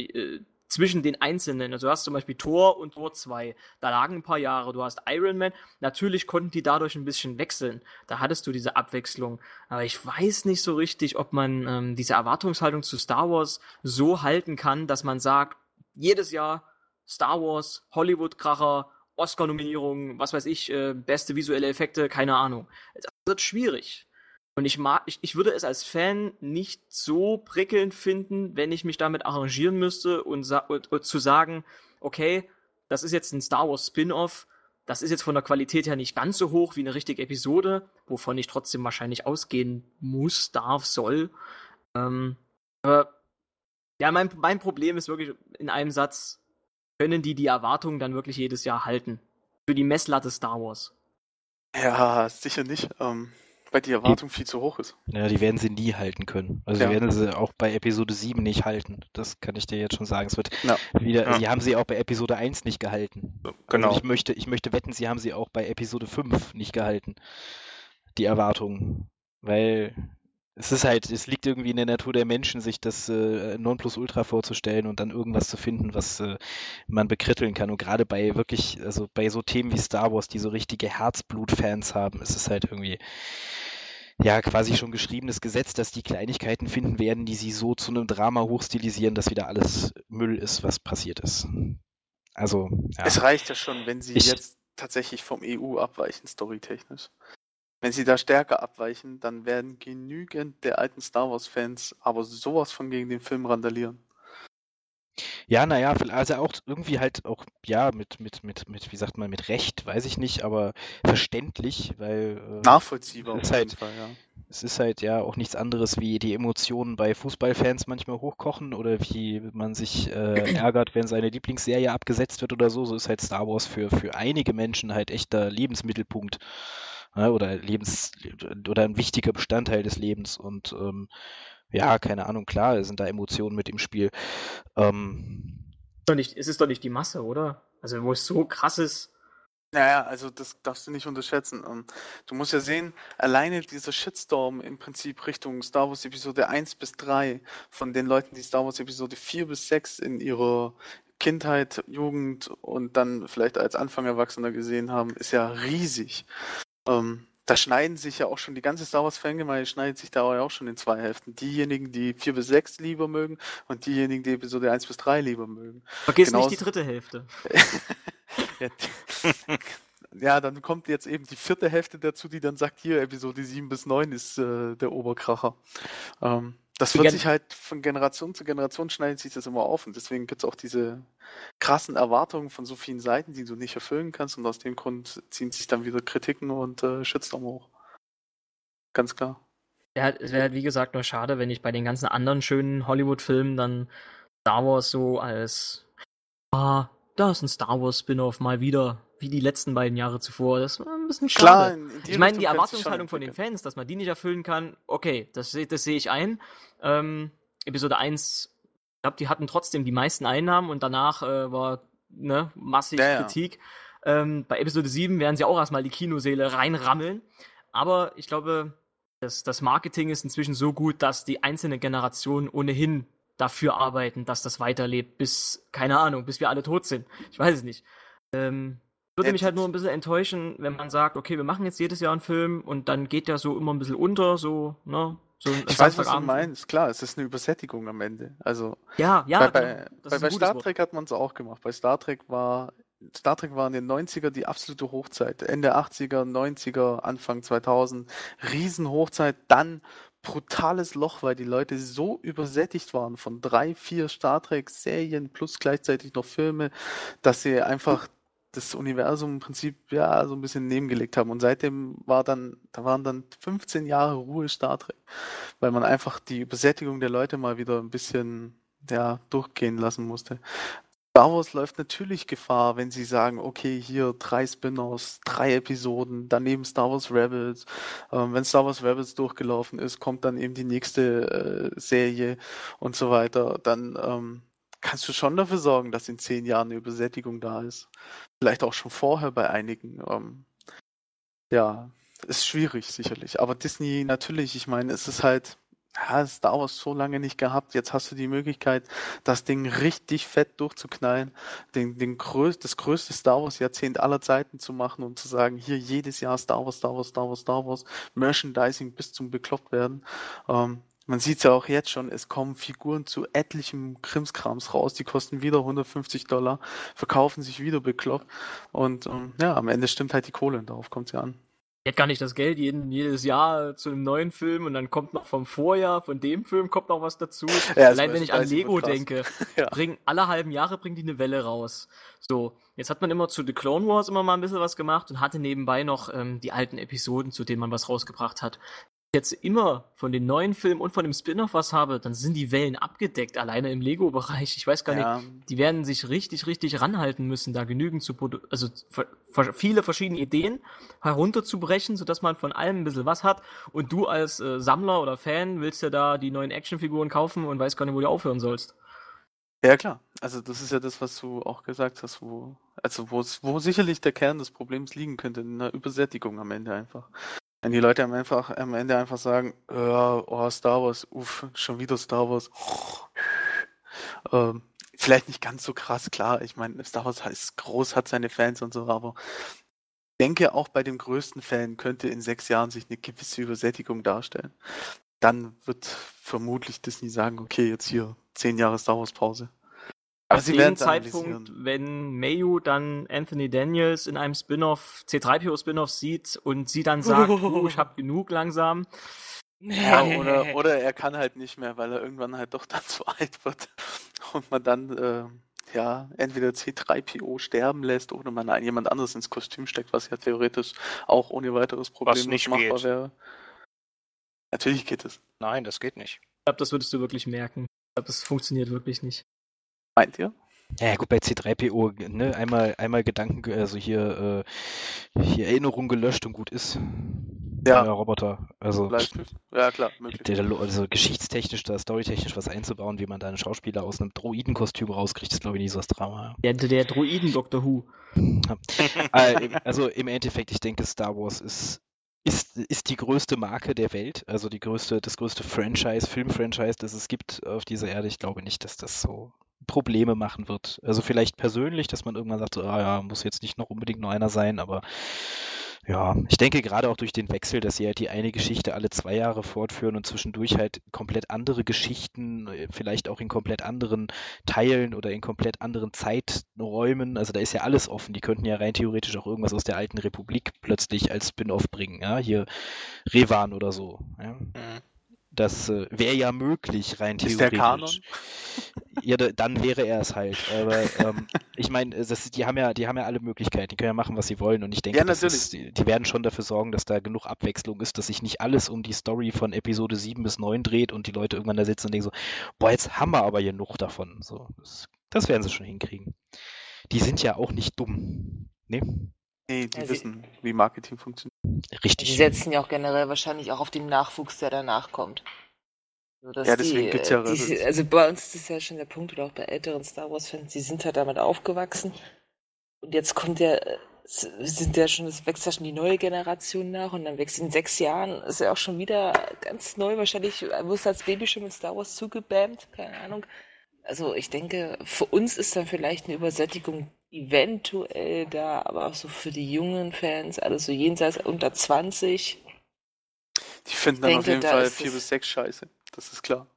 Zwischen den einzelnen. Also du hast zum Beispiel Tor und Tor 2. Da lagen ein paar Jahre. Du hast Iron Man. Natürlich konnten die dadurch ein bisschen wechseln. Da hattest du diese Abwechslung. Aber ich weiß nicht so richtig, ob man ähm, diese Erwartungshaltung zu Star Wars so halten kann, dass man sagt, jedes Jahr Star Wars, Hollywood-Kracher, Oscar-Nominierungen, was weiß ich, äh, beste visuelle Effekte, keine Ahnung. Das wird schwierig. Und ich mag, ich, ich würde es als Fan nicht so prickelnd finden, wenn ich mich damit arrangieren müsste und, und, und zu sagen, okay, das ist jetzt ein Star Wars Spin-off, das ist jetzt von der Qualität her nicht ganz so hoch wie eine richtige Episode, wovon ich trotzdem wahrscheinlich ausgehen muss, darf, soll. Ähm, aber ja, mein, mein Problem ist wirklich in einem Satz, können die die Erwartungen dann wirklich jedes Jahr halten? Für die Messlatte Star Wars. Ja, sicher nicht. Ähm, weil die Erwartung die, viel zu hoch ist. Ja, die werden sie nie halten können. Also ja. werden sie auch bei Episode 7 nicht halten. Das kann ich dir jetzt schon sagen. Es wird ja. wieder, ja. sie haben sie auch bei Episode 1 nicht gehalten. Genau. Also ich möchte, ich möchte wetten, sie haben sie auch bei Episode 5 nicht gehalten. Die Erwartungen. Weil es ist halt, es liegt irgendwie in der Natur der Menschen, sich das äh, Nonplusultra vorzustellen und dann irgendwas zu finden, was äh, man bekritteln kann. Und gerade bei wirklich, also bei so Themen wie Star Wars, die so richtige Herzblut-Fans haben, ist es halt irgendwie ja quasi schon geschriebenes Gesetz, dass die Kleinigkeiten finden werden, die sie so zu einem Drama hochstilisieren, dass wieder alles Müll ist, was passiert ist. Also ja. es reicht ja schon, wenn sie ich, jetzt tatsächlich vom EU abweichen, storytechnisch. Wenn sie da stärker abweichen, dann werden genügend der alten Star Wars-Fans aber sowas von gegen den Film randalieren. Ja, naja, also auch irgendwie halt auch, ja, mit, mit, mit, mit, wie sagt man, mit Recht, weiß ich nicht, aber verständlich, weil. Äh, Nachvollziehbar auf jeden halt, Fall, ja. Es ist halt ja auch nichts anderes, wie die Emotionen bei Fußballfans manchmal hochkochen oder wie man sich äh, ärgert, wenn seine Lieblingsserie abgesetzt wird oder so. So ist halt Star Wars für, für einige Menschen halt echter Lebensmittelpunkt oder Lebens oder ein wichtiger Bestandteil des Lebens und ähm, ja, keine Ahnung, klar, sind da Emotionen mit im Spiel. Ähm, doch nicht, es ist doch nicht die Masse, oder? Also wo es so krass ist. Naja, also das darfst du nicht unterschätzen. Ähm, du musst ja sehen, alleine dieser Shitstorm im Prinzip Richtung Star Wars Episode 1 bis 3 von den Leuten, die Star Wars Episode 4 bis 6 in ihrer Kindheit, Jugend und dann vielleicht als Anfang Erwachsener gesehen haben, ist ja riesig. Ähm, da schneiden sich ja auch schon die ganze Star Wars Fangemeinde schneidet sich da auch schon in zwei Hälften. Diejenigen, die 4 bis 6 lieber mögen und diejenigen, die Episode 1 bis 3 lieber mögen. Vergiss Genauso... nicht die dritte Hälfte. ja, ja, dann kommt jetzt eben die vierte Hälfte dazu, die dann sagt, hier, Episode 7 bis 9 ist äh, der Oberkracher. Ähm, das wird sich halt von Generation zu Generation schneidet sich das immer auf und deswegen gibt es auch diese krassen Erwartungen von so vielen Seiten, die du nicht erfüllen kannst und aus dem Grund ziehen sich dann wieder Kritiken und äh, Shitstorm hoch. Ganz klar. Ja, es wäre halt wie gesagt nur schade, wenn ich bei den ganzen anderen schönen Hollywood-Filmen dann Star Wars so als ah, da ist ein Star Wars Spin-off mal wieder, wie die letzten beiden Jahre zuvor. Das war ein bisschen schade. Klar, ich meine, die Erwartungshaltung von den Fans, dass man die nicht erfüllen kann, okay, das, das sehe ich ein. Ähm, Episode 1, ich glaube, die hatten trotzdem die meisten Einnahmen und danach äh, war ne, massig ja, Kritik. Ja. Ähm, bei Episode 7 werden sie auch erstmal die Kinoseele reinrammeln. Aber ich glaube, das, das Marketing ist inzwischen so gut, dass die einzelnen Generationen ohnehin dafür arbeiten, dass das weiterlebt, bis, keine Ahnung, bis wir alle tot sind. Ich weiß es nicht. Ähm, würde mich halt nur ein bisschen enttäuschen, wenn man sagt, okay, wir machen jetzt jedes Jahr einen Film und dann geht der so immer ein bisschen unter, so, ne? So ich weiß, was du meinst. Klar, es ist eine Übersättigung am Ende. Also ja, ja. Bei, bei, bei, bei Star Trek Wort. hat man es auch gemacht. Bei Star Trek war Star Trek war in den 90er die absolute Hochzeit. Ende 80er, 90er, Anfang 2000. Riesenhochzeit. Dann brutales Loch, weil die Leute so übersättigt waren von drei, vier Star Trek-Serien plus gleichzeitig noch Filme, dass sie einfach das Universum im Prinzip ja so ein bisschen nebengelegt haben. Und seitdem war dann, da waren dann 15 Jahre Ruhe Star Trek, weil man einfach die Übersättigung der Leute mal wieder ein bisschen ja, durchgehen lassen musste. Star Wars läuft natürlich Gefahr, wenn sie sagen, okay, hier drei Spin-offs, drei Episoden, daneben Star Wars Rebels. Ähm, wenn Star Wars Rebels durchgelaufen ist, kommt dann eben die nächste äh, Serie und so weiter. Dann ähm, kannst du schon dafür sorgen, dass in zehn Jahren eine Übersättigung da ist. Vielleicht auch schon vorher bei einigen. Ähm, ja, ist schwierig sicherlich. Aber Disney natürlich, ich meine, es ist halt ja, Star Wars so lange nicht gehabt. Jetzt hast du die Möglichkeit, das Ding richtig fett durchzuknallen, den, den größ das größte Star Wars Jahrzehnt aller Zeiten zu machen und zu sagen, hier jedes Jahr Star Wars, Star Wars, Star Wars, Star Wars, Merchandising bis zum bekloppt werden. Ähm, man sieht es ja auch jetzt schon, es kommen Figuren zu etlichem Krimskrams raus, die kosten wieder 150 Dollar, verkaufen sich wieder bekloppt und ähm, ja, am Ende stimmt halt die Kohle, darauf kommt es ja an hätte gar nicht das Geld jeden, jedes Jahr zu einem neuen Film und dann kommt noch vom Vorjahr, von dem Film kommt noch was dazu. Ja, Allein wenn ich an Lego denke, ja. bringen alle halben Jahre bringen die eine Welle raus. So, jetzt hat man immer zu The Clone Wars immer mal ein bisschen was gemacht und hatte nebenbei noch ähm, die alten Episoden, zu denen man was rausgebracht hat jetzt immer von den neuen Filmen und von dem Spin-off was habe, dann sind die Wellen abgedeckt, alleine im Lego-Bereich. Ich weiß gar ja. nicht, die werden sich richtig, richtig ranhalten müssen, da genügend zu, also viele verschiedene Ideen herunterzubrechen, sodass man von allem ein bisschen was hat. Und du als äh, Sammler oder Fan willst ja da die neuen Actionfiguren kaufen und weißt gar nicht, wo du aufhören sollst. Ja, klar. Also das ist ja das, was du auch gesagt hast, wo, also wo sicherlich der Kern des Problems liegen könnte, in einer Übersättigung am Ende einfach. Wenn die Leute am, einfach, am Ende einfach sagen, ja, oh, Star Wars, uff, schon wieder Star Wars. ähm, vielleicht nicht ganz so krass, klar. Ich meine, Star Wars ist groß, hat seine Fans und so, aber ich denke, auch bei den größten Fällen könnte in sechs Jahren sich eine gewisse Übersättigung darstellen. Dann wird vermutlich Disney sagen, okay, jetzt hier zehn Jahre Star Wars Pause. Aber zu dem Zeitpunkt, wenn Mayu dann Anthony Daniels in einem Spin-off, C3PO Spin-off sieht und sie dann sagt, oh, ich hab genug langsam. Ja, oder, oder er kann halt nicht mehr, weil er irgendwann halt doch dann zu alt wird und man dann äh, ja entweder C3PO sterben lässt oder man jemand anderes ins Kostüm steckt, was ja theoretisch auch ohne weiteres Problem nicht machbar geht. wäre. Natürlich geht es. Nein, das geht nicht. Ich glaube, das würdest du wirklich merken. Ich glaube, das funktioniert wirklich nicht. Meint ihr? Ja, gut, bei C3PO, ne, einmal, einmal Gedanken, also hier, äh, hier Erinnerung gelöscht und gut ist. Ja. Der Roboter. Also, ja, klar. Der, also geschichtstechnisch, da storytechnisch was einzubauen, wie man da einen Schauspieler aus einem Droidenkostüm rauskriegt, ist glaube ich nicht so das Drama. Der, der Droiden Doctor Who. Äh, also im Endeffekt, ich denke, Star Wars ist ist, ist die größte Marke der Welt, also die größte, das größte Franchise, Filmfranchise, das es gibt auf dieser Erde. Ich glaube nicht, dass das so Probleme machen wird. Also vielleicht persönlich, dass man irgendwann sagt, so, ah ja, muss jetzt nicht noch unbedingt nur einer sein, aber ja, ich denke gerade auch durch den Wechsel, dass sie halt die eine Geschichte alle zwei Jahre fortführen und zwischendurch halt komplett andere Geschichten, äh, vielleicht auch in komplett anderen Teilen oder in komplett anderen Zeiträumen. Also da ist ja alles offen. Die könnten ja rein theoretisch auch irgendwas aus der alten Republik plötzlich als Spin-off bringen. Ja, hier Revan oder so. Ja. Mhm. Das äh, wäre ja möglich, rein theoretisch. Ist der Kanon? Ja, dann wäre er es halt. Aber ähm, ich meine, die haben ja, die haben ja alle Möglichkeiten, die können ja machen, was sie wollen. Und ich denke, ja, ist, die werden schon dafür sorgen, dass da genug Abwechslung ist, dass sich nicht alles um die Story von Episode 7 bis 9 dreht und die Leute irgendwann da sitzen und denken so, boah, jetzt haben wir aber genug davon. So, das, das werden sie schon hinkriegen. die sind ja auch nicht dumm. Ne? Nee, die ja, wissen, wie Marketing funktioniert. Richtig. Die setzen ja auch generell wahrscheinlich auch auf den Nachwuchs, der danach kommt. Also, ja, deswegen gibt es ja die, Also bei uns ist das ja schon der Punkt, oder auch bei älteren Star Wars-Fans, die sind halt damit aufgewachsen. Und jetzt kommt ja, sind ja schon, es wächst ja schon die neue Generation nach und dann wächst in sechs Jahren, ist ja auch schon wieder ganz neu, wahrscheinlich wirst du als Baby schon mit Star Wars zugebammt, keine Ahnung. Also ich denke, für uns ist dann vielleicht eine Übersättigung eventuell da, aber auch so für die jungen Fans, alles so jenseits unter 20. Die finden dann denke, auf jeden Fall 4 bis 6 scheiße, das ist klar.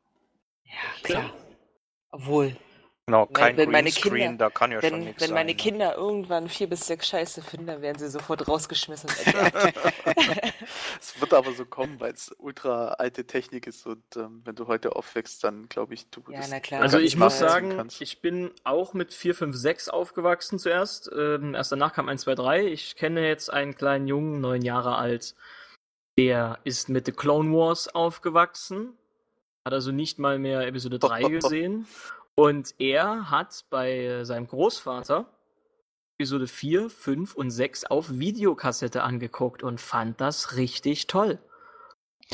Ja, klar. Obwohl, Genau, kein wenn, wenn Greenscreen, Kinder, da kann ja wenn, schon nichts Wenn sein, meine ne? Kinder irgendwann vier bis sechs Scheiße finden, dann werden sie sofort rausgeschmissen. es wird aber so kommen, weil es ultra alte Technik ist und ähm, wenn du heute aufwächst, dann glaube ich, du ja, na klar. Also ich muss sagen, kannst. ich bin auch mit 4, 5, 6 aufgewachsen zuerst. Ähm, erst danach kam 1, 2, 3. Ich kenne jetzt einen kleinen Jungen, neun Jahre alt. Der ist mit The Clone Wars aufgewachsen. Hat also nicht mal mehr Episode 3 gesehen. Und er hat bei seinem Großvater Episode 4, 5 und 6 auf Videokassette angeguckt und fand das richtig toll.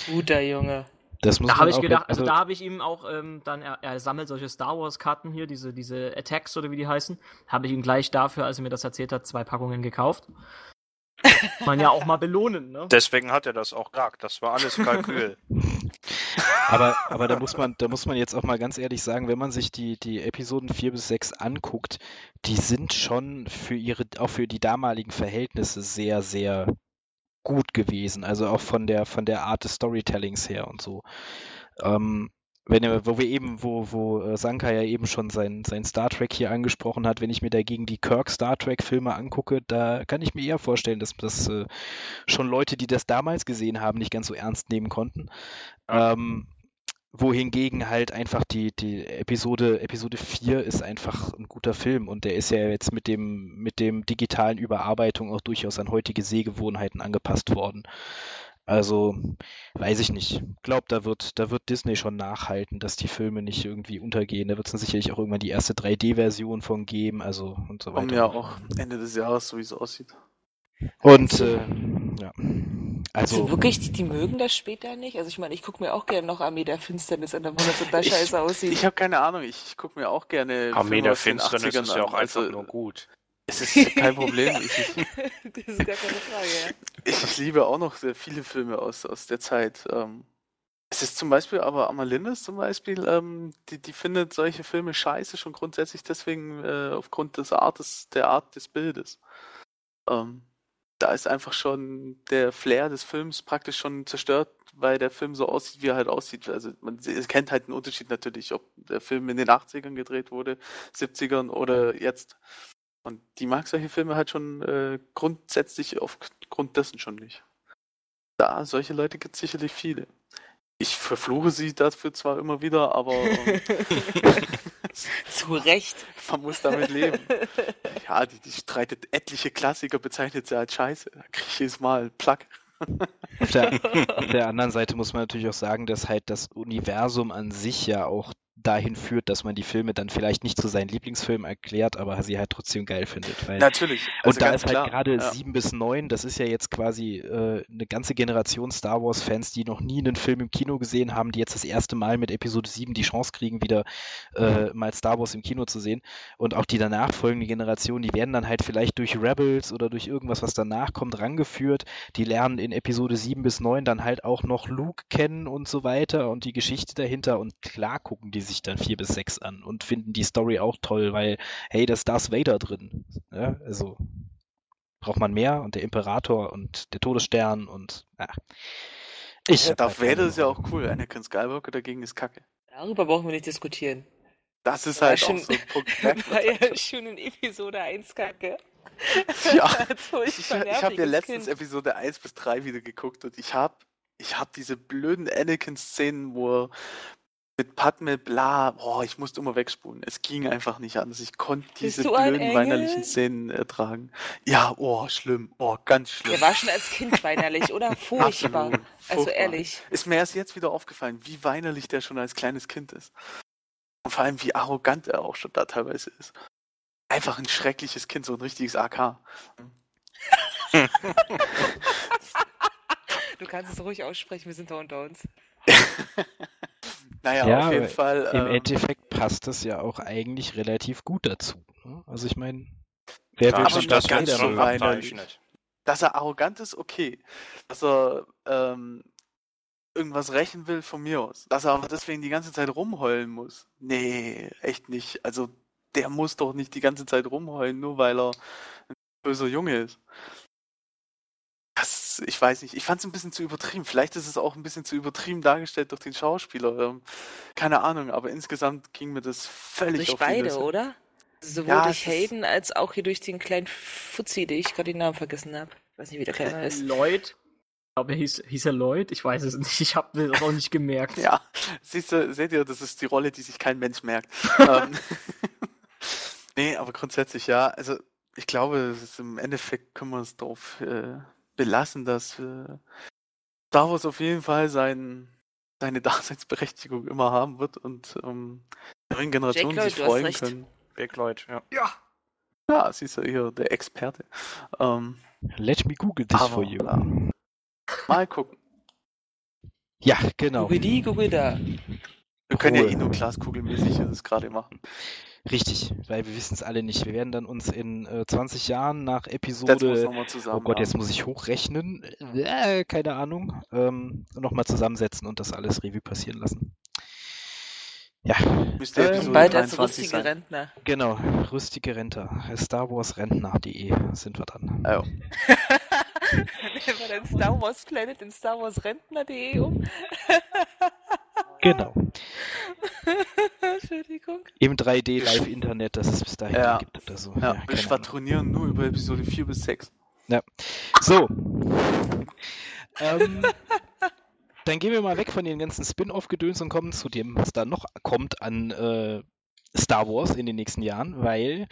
Guter Junge. Das muss da habe ich gedacht, also, also da habe ich ihm auch ähm, dann, er, er, sammelt solche Star Wars Karten hier, diese, diese Attacks oder wie die heißen, habe ich ihm gleich dafür, als er mir das erzählt hat, zwei Packungen gekauft. Man ja auch mal belohnen, ne? Deswegen hat er das auch gesagt. Das war alles Kalkül. aber, aber da muss man, da muss man jetzt auch mal ganz ehrlich sagen, wenn man sich die, die Episoden 4 bis 6 anguckt, die sind schon für ihre, auch für die damaligen Verhältnisse sehr, sehr gut gewesen. Also auch von der, von der Art des Storytellings her und so. Ähm, wenn wo wir eben, wo, wo äh, Sanka ja eben schon sein, sein Star Trek hier angesprochen hat, wenn ich mir dagegen die Kirk Star Trek Filme angucke, da kann ich mir eher vorstellen, dass das äh, schon Leute, die das damals gesehen haben, nicht ganz so ernst nehmen konnten. Ähm, wohingegen halt einfach die, die Episode, Episode 4 ist einfach ein guter Film und der ist ja jetzt mit dem, mit dem digitalen Überarbeitung auch durchaus an heutige Sehgewohnheiten angepasst worden. Also, weiß ich nicht. Ich glaube, da wird, da wird Disney schon nachhalten, dass die Filme nicht irgendwie untergehen. Da wird es dann sicherlich auch irgendwann die erste 3D-Version von geben, also und so weiter. Kommen ja auch Ende des Jahres, so wie es aussieht. Und äh, ja. Also, also wirklich, die, die, mögen das später nicht? Also ich meine, ich gucke mir auch gerne noch Armee der Finsternis an, wo das total scheiße aussieht. Ich habe keine Ahnung, ich, ich gucke mir auch gerne Armee der Finsternis ist ja auch einfach also, nur gut. Es ist kein Problem. Ich, ich, das ist gar keine Frage, ja. Ich liebe auch noch sehr viele Filme aus, aus der Zeit. Ähm, es ist zum Beispiel aber Amalindis zum Beispiel, ähm, die, die findet solche Filme scheiße schon grundsätzlich deswegen äh, aufgrund des Artes, der Art des Bildes. Ähm, da ist einfach schon der Flair des Films praktisch schon zerstört, weil der Film so aussieht, wie er halt aussieht. Also man kennt halt einen Unterschied natürlich, ob der Film in den 80ern gedreht wurde, 70ern oder jetzt. Und die mag solche Filme halt schon äh, grundsätzlich aufgrund dessen schon nicht. Da, solche Leute gibt es sicherlich viele. Ich verfluche sie dafür zwar immer wieder, aber ähm, zu Recht. Man muss damit leben. Ja, die, die streitet etliche Klassiker, bezeichnet sie als Scheiße. Da kriege ich jedes Mal Plack. Auf der, auf der anderen Seite muss man natürlich auch sagen, dass halt das Universum an sich ja auch dahin führt, dass man die Filme dann vielleicht nicht zu seinen Lieblingsfilmen erklärt, aber sie halt trotzdem geil findet. Weil, Natürlich. Also und da ist halt gerade ja. sieben bis neun, das ist ja jetzt quasi äh, eine ganze Generation Star Wars-Fans, die noch nie einen Film im Kino gesehen haben, die jetzt das erste Mal mit Episode 7 die Chance kriegen, wieder äh, mal Star Wars im Kino zu sehen. Und auch die danach folgende Generation, die werden dann halt vielleicht durch Rebels oder durch irgendwas, was danach kommt, rangeführt. Die lernen in Episode 7 bis 9 dann halt auch noch Luke kennen und so weiter und die Geschichte dahinter und klar gucken die sich dann vier bis sechs an und finden die Story auch toll, weil, hey, da ist Darth Vader drin. Ja, also braucht man mehr und der Imperator und der Todesstern und ja. Ich ja, Darth Vader ist ja auch cool. Anakin Skywalker dagegen ist kacke. Darüber brauchen wir nicht diskutieren. Das ist halt schon, auch so ein Punkt. War ja schon in Episode 1 kacke. Ja, ich, ich habe ja letztens kind. Episode 1 bis 3 wieder geguckt und ich habe ich hab diese blöden Anakin-Szenen, wo er mit Padme, bla, boah, ich musste immer wegspulen. Es ging einfach nicht anders. Ich konnte diese blöden weinerlichen Szenen ertragen. Ja, oh, schlimm. Oh, ganz schlimm. Er war schon als Kind weinerlich, oder? Furchtbar. Absolut, also ehrlich. Ist mir erst jetzt wieder aufgefallen, wie weinerlich der schon als kleines Kind ist. Und vor allem, wie arrogant er auch schon da teilweise ist. einfach ein schreckliches Kind, so ein richtiges AK. du kannst es ruhig aussprechen, wir sind da unter uns. naja, ja, auf jeden Fall. Im ähm, Endeffekt passt das ja auch eigentlich relativ gut dazu. Ne? Also ich meine, wer will schon das ganz schon abzeichnet? Dass er arrogant ist, okay. Dass er ähm, irgendwas rächen will, von mir aus. Dass er aber deswegen die ganze Zeit rumheulen muss. Nee, echt nicht. Also der muss doch nicht die ganze Zeit rumheulen, nur weil er ein böser Junge ist. Ich weiß nicht, ich fand es ein bisschen zu übertrieben. Vielleicht ist es auch ein bisschen zu übertrieben dargestellt durch den Schauspieler. Ähm, keine Ahnung, aber insgesamt ging mir das völlig durch auf beide, Nüsse. oder? Sowohl ja, durch Hayden als auch hier durch den kleinen Fuzzi, den ich gerade den Namen vergessen habe. Ich weiß nicht, wie der kleine ist. Lloyd. Ich glaube, hieß, hieß er Lloyd? Ich weiß es nicht. Ich habe das auch nicht gemerkt. ja, siehst du, seht ihr, das ist die Rolle, die sich kein Mensch merkt. Ähm, nee, aber grundsätzlich ja. Also ich glaube, im Endeffekt können wir es darauf äh, belassen, dass äh, Star Wars auf jeden Fall sein, seine Daseinsberechtigung immer haben wird und ähm, neuen Generationen Lloyd, sich freuen können. Jake Lloyd, ja. Ja, ja siehst du hier, der Experte. Ähm, Let me Google this for you. Ja. Mal gucken. Ja, genau. Google die, Google da. Wir können cool. ja eh nur glaskugelmäßig das gerade machen. Richtig, weil wir wissen es alle nicht. Wir werden dann uns in äh, 20 Jahren nach Episode. oh Gott, jetzt muss ich hochrechnen. Äh, keine Ahnung. Ähm, nochmal zusammensetzen und das alles Revue passieren lassen. Ja. Müsste ähm, bald als rüstige sein. Rentner. Genau, rüstige Rentner. Star Wars Rentner.de sind wir dann. Oh. Nehmen wir den Star Wars Planet in Star Wars Rentner.de um. genau. Entschuldigung. Im 3D Live-Internet, das es bis dahin ja. gibt oder so. Ja, ja wir schwadronieren nur über Episode 4 bis 6. Ja. So. ähm, dann gehen wir mal weg von den ganzen Spin-off-Gedöns und kommen zu dem, was da noch kommt an äh, Star Wars in den nächsten Jahren, weil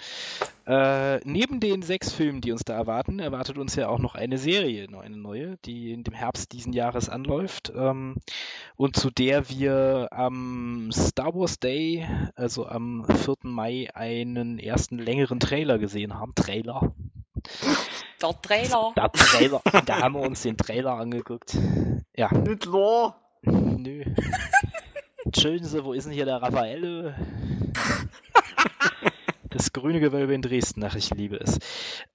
äh, neben den sechs Filmen, die uns da erwarten, erwartet uns ja auch noch eine Serie, eine neue, die in dem Herbst diesen Jahres anläuft ähm, und zu der wir am Star Wars Day, also am 4. Mai, einen ersten längeren Trailer gesehen haben. Trailer. Der Trailer. Der Trailer. da haben wir uns den Trailer angeguckt. Ja. Nicht wahr? Nö. Entschuldigen wo ist denn hier der Raffaello? Das grüne Gewölbe in Dresden, ach, ich liebe es.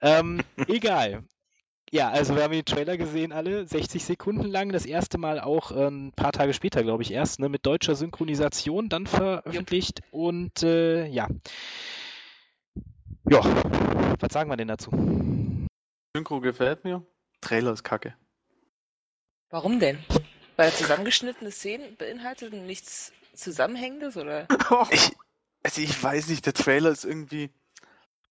Ähm, egal. Ja, also wir haben den Trailer gesehen alle, 60 Sekunden lang, das erste Mal auch äh, ein paar Tage später, glaube ich, erst, ne, mit deutscher Synchronisation dann veröffentlicht yep. und äh, ja. Ja, was sagen wir denn dazu? Synchro gefällt mir, Trailer ist kacke. Warum denn? Weil zusammengeschnittene Szenen beinhaltet und nichts Zusammenhängendes, oder? Ich, also ich weiß nicht, der Trailer ist irgendwie.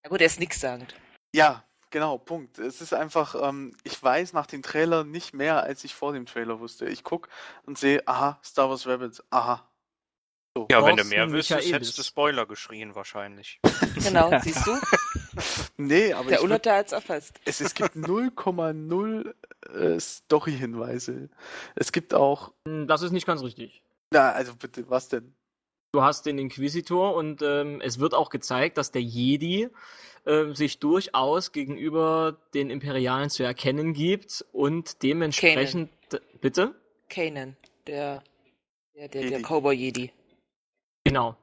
Ja gut, er ist nichtssagend. Ja, genau, Punkt. Es ist einfach, ähm, ich weiß nach dem Trailer nicht mehr, als ich vor dem Trailer wusste. Ich gucke und sehe, aha, Star Wars Rabbits, aha. So. Ja, wenn du mehr wüsstest, hättest du Spoiler geschrien wahrscheinlich. Genau, siehst du? Nee, aber. Der Unter als erfasst. Es, es gibt 0,0 äh, Story-Hinweise. Es gibt auch. Hm, das ist nicht ganz richtig. Na, also bitte, was denn? Du hast den Inquisitor und ähm, es wird auch gezeigt, dass der Jedi äh, sich durchaus gegenüber den Imperialen zu erkennen gibt und dementsprechend. Kanan. Bitte? Kanan, der, der, der, der Cowboy-Jedi. Genau.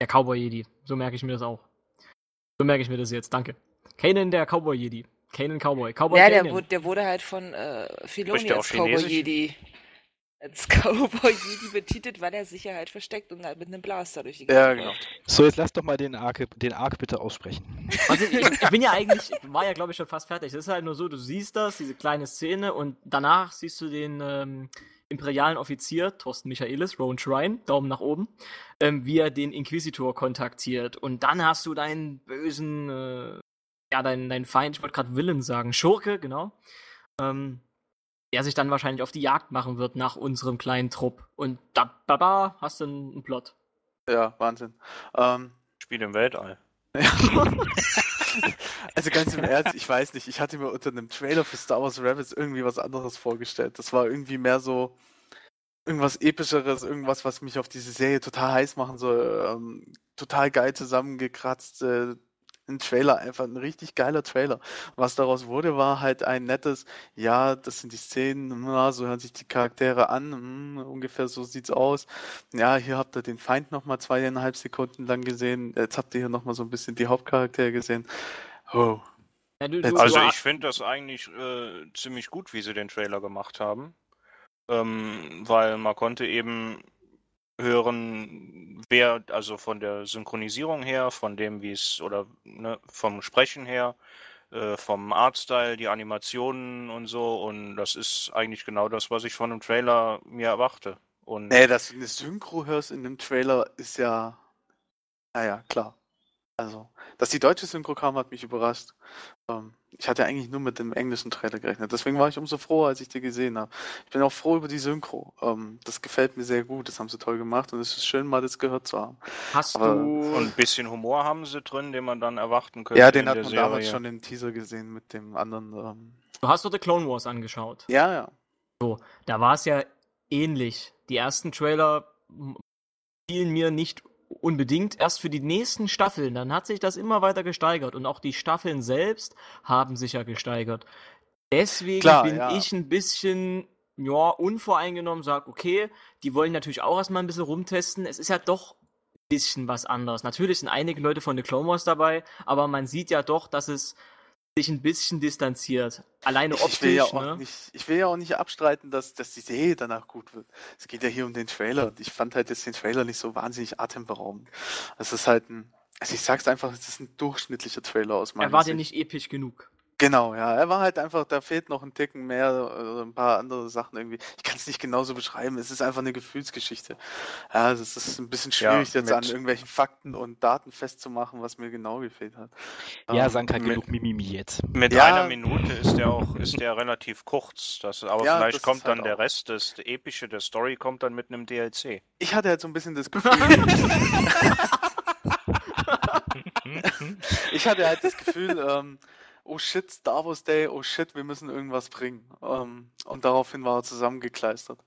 Der Cowboy-Jedi. So merke ich mir das auch. So merke ich mir das jetzt. Danke. Kanan, der Cowboy-Jedi. Kanan Cowboy. Cowboy ja, der wurde, der wurde halt von äh, Filoni als Cowboy-Jedi als Cowboy-Jedi betitelt, weil er sich halt versteckt und halt mit einem Blaster durch die Gegend Ja, genau. So, jetzt lass doch mal den Arc, den Arc bitte aussprechen. Also ich, ich bin ja eigentlich, war ja glaube ich schon fast fertig. Es ist halt nur so, du siehst das, diese kleine Szene und danach siehst du den ähm, imperialen Offizier, Thorsten Michaelis, Rowan Shrine, Daumen nach oben, ähm, wie er den Inquisitor kontaktiert. Und dann hast du deinen bösen, äh, ja, deinen, deinen Feind, ich wollte gerade Willen sagen, Schurke, genau. Ähm, der sich dann wahrscheinlich auf die Jagd machen wird nach unserem kleinen Trupp. Und da, da, da hast du einen Plot. Ja, Wahnsinn. Ähm, Spiel im Weltall. also ganz im Ernst, ich weiß nicht, ich hatte mir unter einem Trailer für Star Wars Rabbits irgendwie was anderes vorgestellt. Das war irgendwie mehr so irgendwas epischeres, irgendwas, was mich auf diese Serie total heiß machen soll. Ähm, total geil zusammengekratzt, äh, ein Trailer, einfach ein richtig geiler Trailer. Was daraus wurde, war halt ein nettes, ja, das sind die Szenen, na, so hören sich die Charaktere an, hm, ungefähr so sieht's aus. Ja, hier habt ihr den Feind nochmal zweieinhalb Sekunden lang gesehen, jetzt habt ihr hier nochmal so ein bisschen die Hauptcharaktere gesehen. Oh. Ja, du, du, also ich finde das eigentlich äh, ziemlich gut, wie sie den Trailer gemacht haben. Ähm, weil man konnte eben hören, wer, also von der Synchronisierung her, von dem, wie es, oder ne, vom Sprechen her, äh, vom Artstyle, die Animationen und so. Und das ist eigentlich genau das, was ich von einem Trailer mir erwarte. Und nee, dass du eine Synchro hörst in dem Trailer, ist ja, naja, klar. Also, dass die deutsche Synchro kam, hat mich überrascht. Ähm, ich hatte eigentlich nur mit dem englischen Trailer gerechnet. Deswegen war ich umso froher, als ich die gesehen habe. Ich bin auch froh über die Synchro. Ähm, das gefällt mir sehr gut. Das haben sie toll gemacht und es ist schön, mal das gehört zu haben. Hast Aber, du. Und ein bisschen Humor haben sie drin, den man dann erwarten könnte. Ja, den hat man Serie. damals schon im Teaser gesehen mit dem anderen. Ähm... Du hast doch The Clone Wars angeschaut. Ja, ja. So, da war es ja ähnlich. Die ersten Trailer fielen mir nicht unbedingt erst für die nächsten Staffeln. Dann hat sich das immer weiter gesteigert und auch die Staffeln selbst haben sich ja gesteigert. Deswegen Klar, bin ja. ich ein bisschen ja, unvoreingenommen, sag, okay, die wollen natürlich auch erstmal ein bisschen rumtesten. Es ist ja doch ein bisschen was anderes. Natürlich sind einige Leute von The Clone Wars dabei, aber man sieht ja doch, dass es sich ein bisschen distanziert. Alleine optisch. Ich will ja auch, ne? nicht, ich will ja auch nicht abstreiten, dass, dass die Serie danach gut wird. Es geht ja hier um den Trailer. Ich fand halt jetzt den Trailer nicht so wahnsinnig atemberaubend. Es ist halt ein, also ich sag's einfach, es ist ein durchschnittlicher Trailer aus meiner Sicht. Er war dir nicht episch genug. Genau, ja. Er war halt einfach, da fehlt noch ein Ticken mehr, äh, ein paar andere Sachen irgendwie. Ich kann es nicht genauso beschreiben. Es ist einfach eine Gefühlsgeschichte. Ja, es ist ein bisschen schwierig, ja, jetzt an irgendwelchen Fakten und Daten festzumachen, was mir genau gefehlt hat. Ja, ähm, Sanka, genug Mimimi jetzt. Mit ja, einer Minute ist der auch, ist der relativ kurz. Das, aber ja, vielleicht kommt halt dann der Rest, das Epische der Story kommt dann mit einem DLC. Ich hatte halt so ein bisschen das Gefühl. ich hatte halt das Gefühl, ähm, oh shit, Star Wars Day, oh shit, wir müssen irgendwas bringen. Ähm, und daraufhin war er zusammengekleistert.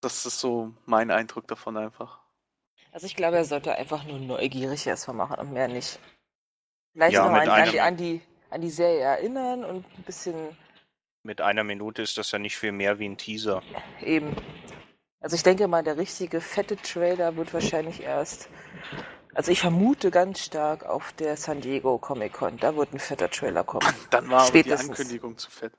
Das ist so mein Eindruck davon einfach. Also ich glaube, er sollte einfach nur neugierig erstmal machen und mehr nicht. Vielleicht ja, noch an, an, die, an, die, an die Serie erinnern und ein bisschen. Mit einer Minute ist das ja nicht viel mehr wie ein Teaser. Eben. Also ich denke mal, der richtige fette Trailer wird wahrscheinlich erst also ich vermute ganz stark auf der San Diego Comic Con. Da wird ein fetter Trailer kommen. Dann war aber die Ankündigung zu fett.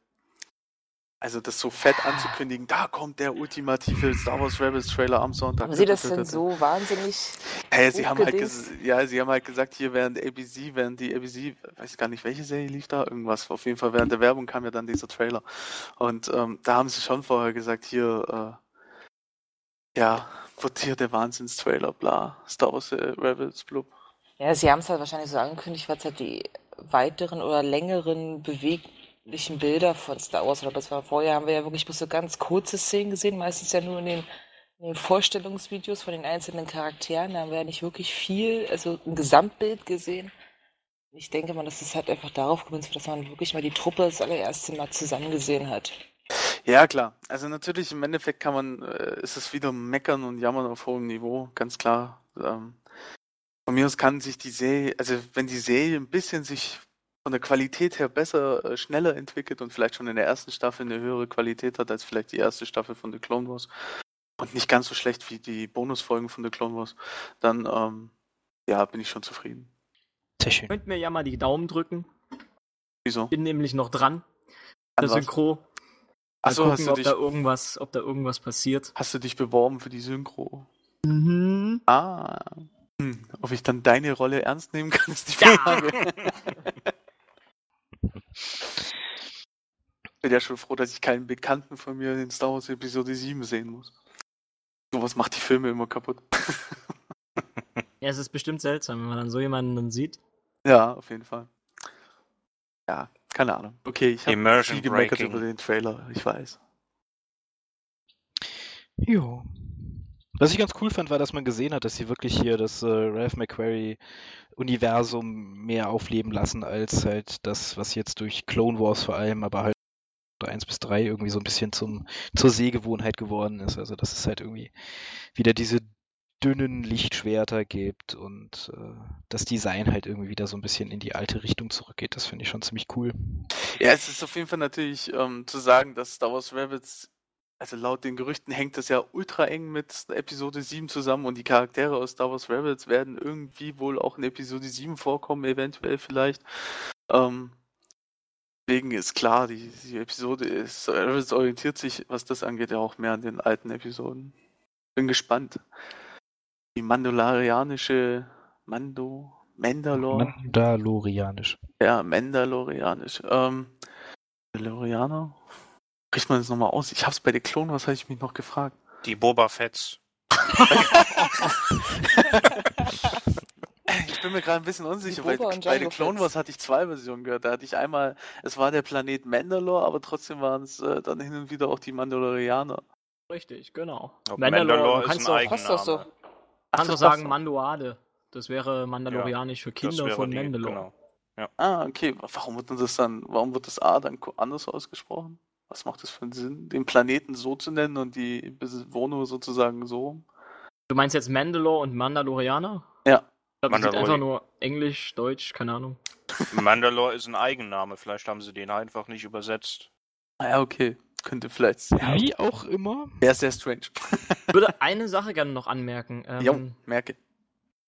Also das so fett anzukündigen, da kommt der ultimative Star Wars Rebels Trailer am Sonntag. Haben Sie das denn so wahnsinnig? Hey, sie haben halt ja, sie haben halt gesagt, hier während ABC, während die ABC, weiß gar nicht, welche Serie lief da, irgendwas. Auf jeden Fall während der Werbung kam ja dann dieser Trailer. Und ähm, da haben sie schon vorher gesagt, hier, äh, ja, der Wahnsinnstrailer, bla, Star Wars äh, Rebels, blub. Ja, sie haben es halt wahrscheinlich so angekündigt, weil es halt die weiteren oder längeren beweglichen Bilder von Star Wars oder das war vorher, haben wir ja wirklich bloß so ganz kurze Szenen gesehen, meistens ja nur in den, in den Vorstellungsvideos von den einzelnen Charakteren, da haben wir ja nicht wirklich viel, also ein Gesamtbild gesehen. Ich denke mal, dass es halt einfach darauf gemünzt dass man wirklich mal die Truppe das allererste Mal zusammen gesehen hat. Ja, klar. Also natürlich im Endeffekt kann man, äh, ist es wieder meckern und jammern auf hohem Niveau, ganz klar. Ähm, von mir aus kann sich die Serie, also wenn die Serie ein bisschen sich von der Qualität her besser, äh, schneller entwickelt und vielleicht schon in der ersten Staffel eine höhere Qualität hat als vielleicht die erste Staffel von The Clone Wars und nicht ganz so schlecht wie die Bonusfolgen von The Clone Wars, dann ähm, ja, bin ich schon zufrieden. Sehr schön. Könnt mir ja mal die Daumen drücken. Wieso? Bin nämlich noch dran. Der Synchro. Achso, gucken, hast du ob dich, da irgendwas, ob da irgendwas passiert. Hast du dich beworben für die Synchro? Mhm. Ah. Hm, ob ich dann deine Rolle ernst nehmen kann, ist die Frage. Ich bin ja schon froh, dass ich keinen Bekannten von mir in Star Wars Episode 7 sehen muss. Sowas macht die Filme immer kaputt. ja, es ist bestimmt seltsam, wenn man dann so jemanden dann sieht. Ja, auf jeden Fall. Ja, keine Ahnung. Okay, ich habe viel gemeckert über den Trailer, ich weiß. Jo. Was ich ganz cool fand, war, dass man gesehen hat, dass sie wirklich hier das äh, Ralph McQuarrie-Universum mehr aufleben lassen, als halt das, was jetzt durch Clone Wars vor allem, aber halt 1 bis 3 irgendwie so ein bisschen zum, zur Sehgewohnheit geworden ist. Also das ist halt irgendwie wieder diese dünnen Lichtschwerter gibt und äh, das Design halt irgendwie wieder so ein bisschen in die alte Richtung zurückgeht. Das finde ich schon ziemlich cool. Ja, es ist auf jeden Fall natürlich ähm, zu sagen, dass Star Wars Rebels, also laut den Gerüchten hängt das ja ultra eng mit Episode 7 zusammen und die Charaktere aus Star Wars Rebels werden irgendwie wohl auch in Episode 7 vorkommen, eventuell vielleicht. Ähm, deswegen ist klar, die, die Episode ist, Rebels orientiert sich, was das angeht, ja auch mehr an den alten Episoden. Bin gespannt die mandalorianische Mando, Mandalor. Mandalorianisch. Ja, Mandalorianisch. Ähm, Mandalorianer? Kriegt man das nochmal aus? Ich hab's bei den Klonen, was habe ich mich noch gefragt? Die Boba Fetts. ich bin mir gerade ein bisschen unsicher, weil bei den Clone Wars hatte ich zwei Versionen gehört. Da hatte ich einmal, es war der Planet Mandalore, aber trotzdem waren es äh, dann hin und wieder auch die Mandalorianer. Richtig, genau. Mandalore, Mandalore ist ein Eigenname. So. Kannst du sagen Mandoade. Das wäre mandalorianisch ja, für Kinder von die, Mandalore. Genau. Ja. Ah, okay. Warum wird das dann, warum wird das A dann anders ausgesprochen? Was macht das für einen Sinn, den Planeten so zu nennen und die Bewohner sozusagen so? Du meinst jetzt Mandalore und Mandalorianer? Ja. Ich glaube, das einfach nur Englisch, Deutsch, keine Ahnung. Mandalore ist ein Eigenname, vielleicht haben sie den einfach nicht übersetzt. Ah ja, okay. Könnte vielleicht. Ja, Wie auch immer. Wäre sehr strange. Ich würde eine Sache gerne noch anmerken. Ähm, jo, merke.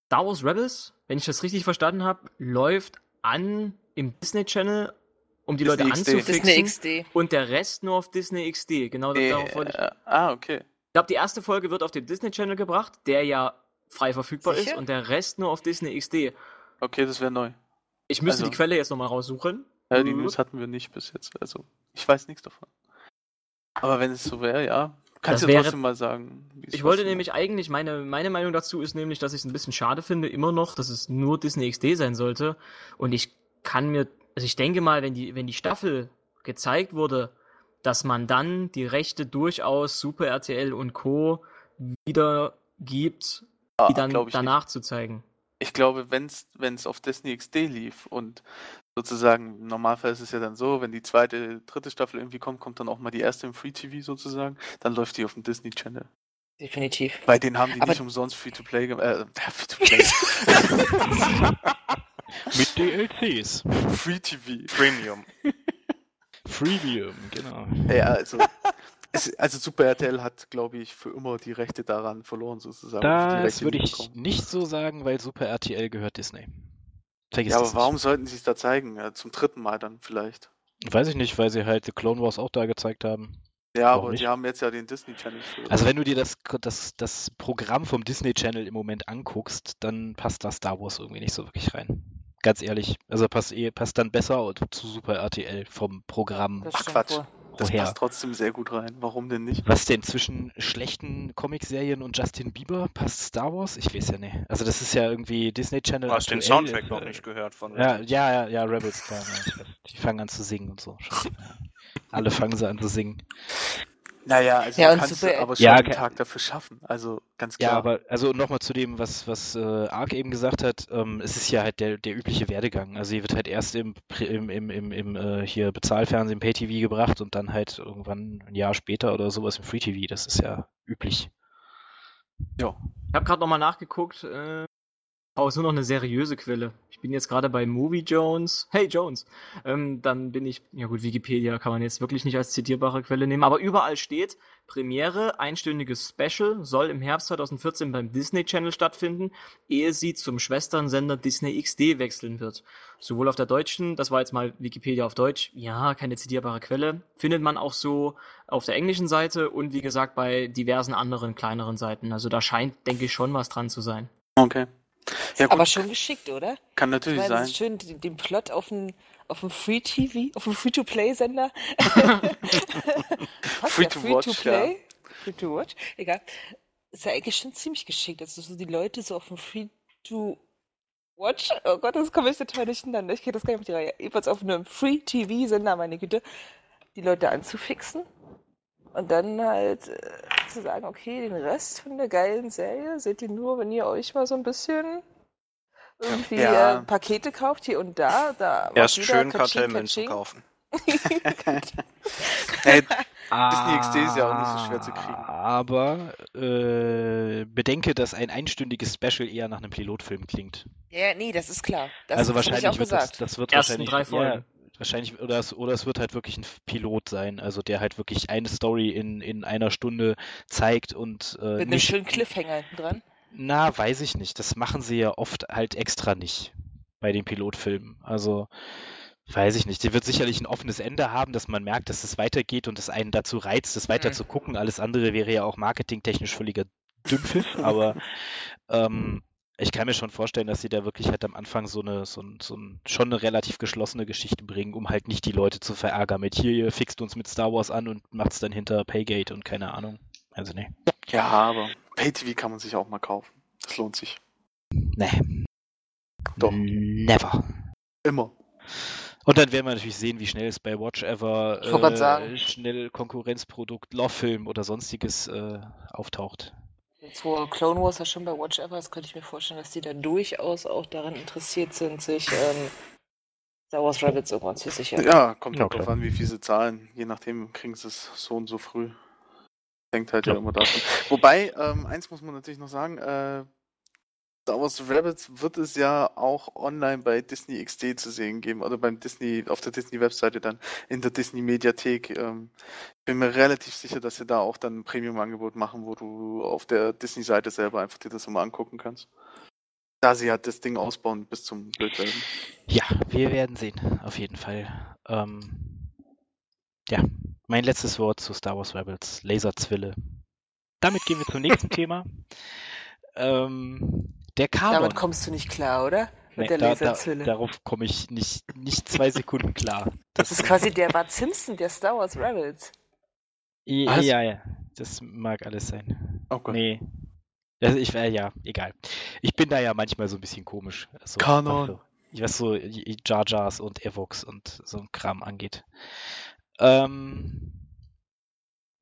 Star Wars Rebels, wenn ich das richtig verstanden habe, läuft an im Disney Channel, um die Disney Leute XD. anzufixen. Disney XD. Und der Rest nur auf Disney XD. Genau äh, darauf wollte ich. Ah, okay. Ich glaube, die erste Folge wird auf den Disney Channel gebracht, der ja frei verfügbar Sicher? ist, und der Rest nur auf Disney XD. Okay, das wäre neu. Ich müsste also, die Quelle jetzt nochmal raussuchen. Ja, die News hatten wir nicht bis jetzt. Also, ich weiß nichts davon. Aber wenn es so wäre, ja. Kannst du wäre, trotzdem mal sagen. Ich wollte nämlich eigentlich, meine, meine Meinung dazu ist nämlich, dass ich es ein bisschen schade finde, immer noch, dass es nur Disney XD sein sollte. Und ich kann mir, also ich denke mal, wenn die, wenn die Staffel gezeigt wurde, dass man dann die Rechte durchaus Super RTL und Co. wieder gibt, ah, die dann danach nicht. zu zeigen. Ich glaube, wenn es auf Disney XD lief und sozusagen, im Normalfall ist es ja dann so, wenn die zweite, dritte Staffel irgendwie kommt, kommt dann auch mal die erste im Free TV sozusagen, dann läuft die auf dem Disney Channel. Definitiv. Bei denen haben die Aber nicht umsonst Free to Play gemacht. Äh, Free to Play. Mit DLCs. Free TV. Premium. Freemium, genau. Ja, also es, also Super RTL hat, glaube ich, für immer die Rechte daran verloren, sozusagen. Das würde ich nicht so sagen, weil Super RTL gehört Disney. Vergiss ja, aber warum nicht. sollten sie es da zeigen? Ja, zum dritten Mal dann vielleicht. Weiß ich nicht, weil sie halt The Clone Wars auch da gezeigt haben. Ja, Warum aber nicht? die haben jetzt ja den Disney Channel. Für also wenn du dir das, das, das Programm vom Disney Channel im Moment anguckst, dann passt da Star Wars irgendwie nicht so wirklich rein. Ganz ehrlich. Also passt, eh, passt dann besser zu Super RTL vom Programm. Ach Quatsch. Wohl. Das passt trotzdem sehr gut rein. Warum denn nicht? Was denn zwischen schlechten Comicserien und Justin Bieber? Passt Star Wars? Ich weiß ja nicht. Also das ist ja irgendwie Disney Channel. Du hast den Soundtrack noch nicht gehört von Rebels. Ja, ja, ja, ja Rebels, klar. Die fangen an zu singen und so. Alle fangen sie an zu singen. Naja, also ja, du kannst super, aber schon ja, einen Tag dafür schaffen. Also ganz klar. Ja, aber also nochmal zu dem, was, was äh, Ark eben gesagt hat, ähm, es ist ja halt der, der übliche Werdegang. Also sie wird halt erst im, im, im, im, im äh, hier Bezahlfernsehen, Pay-TV gebracht und dann halt irgendwann ein Jahr später oder sowas im Free-TV. Das ist ja üblich. Ja. Ich habe gerade nochmal nachgeguckt, äh, Oh, ist nur noch eine seriöse Quelle. Ich bin jetzt gerade bei Movie Jones. Hey Jones. Ähm, dann bin ich, ja gut, Wikipedia kann man jetzt wirklich nicht als zitierbare Quelle nehmen, aber überall steht, Premiere, einstündiges Special, soll im Herbst 2014 beim Disney Channel stattfinden, ehe sie zum Schwesternsender Disney XD wechseln wird. Sowohl auf der deutschen, das war jetzt mal Wikipedia auf Deutsch, ja, keine zitierbare Quelle, findet man auch so auf der englischen Seite und wie gesagt bei diversen anderen kleineren Seiten. Also da scheint, denke ich, schon was dran zu sein. Okay. Ja, Aber schon geschickt, oder? Kann natürlich sein. schön den, den Plot auf dem auf dem Free TV, auf dem Free to Play Sender. free, to free watch, to play, ja. Free to watch, egal. Ist ja eigentlich schon ziemlich geschickt, also so die Leute so auf dem Free to Watch, oh Gott, das komme ich total durcheinander. Ich kenne das gar nicht auf die Reihe. Jedenfalls auf einem Free TV Sender, meine Güte, die Leute anzufixen und dann halt äh, zu sagen, okay, den Rest von der geilen Serie seht ihr nur, wenn ihr euch mal so ein bisschen irgendwie ja. äh, Pakete kauft hier und da. da Erst schön Kartellmenschen kaufen. hey, Disney XD ist ja auch nicht so schwer zu kriegen. Aber äh, bedenke, dass ein einstündiges Special eher nach einem Pilotfilm klingt. Ja, nee, das ist klar. Das, also wahrscheinlich wird das, das wird Ersten wahrscheinlich drei Folgen. Ja, wahrscheinlich oder es, oder es wird halt wirklich ein Pilot sein, also der halt wirklich eine Story in, in einer Stunde zeigt und äh, Mit einem nicht, schönen Cliffhanger hinten dran. Na, weiß ich nicht. Das machen sie ja oft halt extra nicht bei den Pilotfilmen. Also, weiß ich nicht. Die wird sicherlich ein offenes Ende haben, dass man merkt, dass es weitergeht und es einen dazu reizt, es weiter Mhm. zu gucken. Alles andere wäre ja auch marketingtechnisch völliger Dünnpfiff, aber ähm, ich kann mir schon vorstellen, dass sie da wirklich halt am Anfang so eine, so, ein, so ein, schon eine relativ geschlossene Geschichte bringen, um halt nicht die Leute zu verärgern mit hier, ihr fixt uns mit Star Wars an und macht's dann hinter Paygate und keine Ahnung. Also nee. Ja, aber Pay-TV kann man sich auch mal kaufen. Das lohnt sich. Nee. Doch. Never. Immer. Und dann werden wir natürlich sehen, wie schnell es bei Watch Ever sagen. schnell Konkurrenzprodukt, Love-Film oder sonstiges äh, auftaucht. Jetzt, wo Clone Wars ja schon bei Watch Ever ist, könnte ich mir vorstellen, dass die da durchaus auch daran interessiert sind, sich ähm, Star Wars Rabbits irgendwann zu sichern. Ja, kommt Ja, halt drauf an, wie viel sie zahlen. Je nachdem kriegen sie es so und so früh. Hängt halt ja, Ja. immer davon. Wobei, ähm, eins muss man natürlich noch sagen, äh, Star Wars Rabbits wird es ja auch online bei Disney XD zu sehen geben oder beim Disney, auf der Disney-Webseite dann in der Disney-Mediathek. Ähm, bin mir relativ sicher, dass sie da auch dann ein Premium-Angebot machen, wo du auf der Disney-Seite selber einfach dir das mal angucken kannst. Da sie halt das Ding ausbauen bis zum Bildwerden. Ja, wir werden sehen, auf jeden Fall. Ähm, ja, mein letztes Wort zu Star Wars Rebels, Laserzwille. Damit gehen wir zum nächsten Thema. Ähm, der Kanon. Damit kommst du nicht klar, oder? Mit Nee, der da, da, Laserzwille. darauf komme ich nicht, nicht zwei Sekunden klar. das ist quasi der Bart Simpson der Star Wars Rebels. Ja, ja, ja, das mag alles sein. Oh Gott. Nee. Also ich wäre ja, egal. Ich bin da ja manchmal so ein bisschen komisch. So, Kanon. Was so, was so Jar Jars und Evox und so ein Kram angeht. Ähm,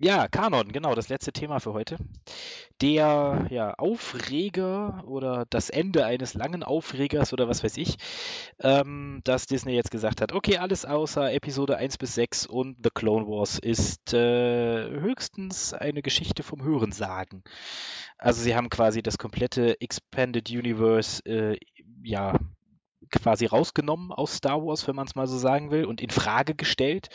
ja, Kanon, genau, das letzte Thema für heute. Der ja, Aufreger oder das Ende eines langen Aufregers oder was weiß ich, ähm, dass Disney jetzt gesagt hat, okay, alles außer Episode 1 bis 6 und The Clone Wars ist äh, höchstens eine Geschichte vom Hörensagen. Also sie haben quasi das komplette Expanded Universe äh, ja quasi rausgenommen aus Star Wars, wenn man es mal so sagen will, und in Frage gestellt,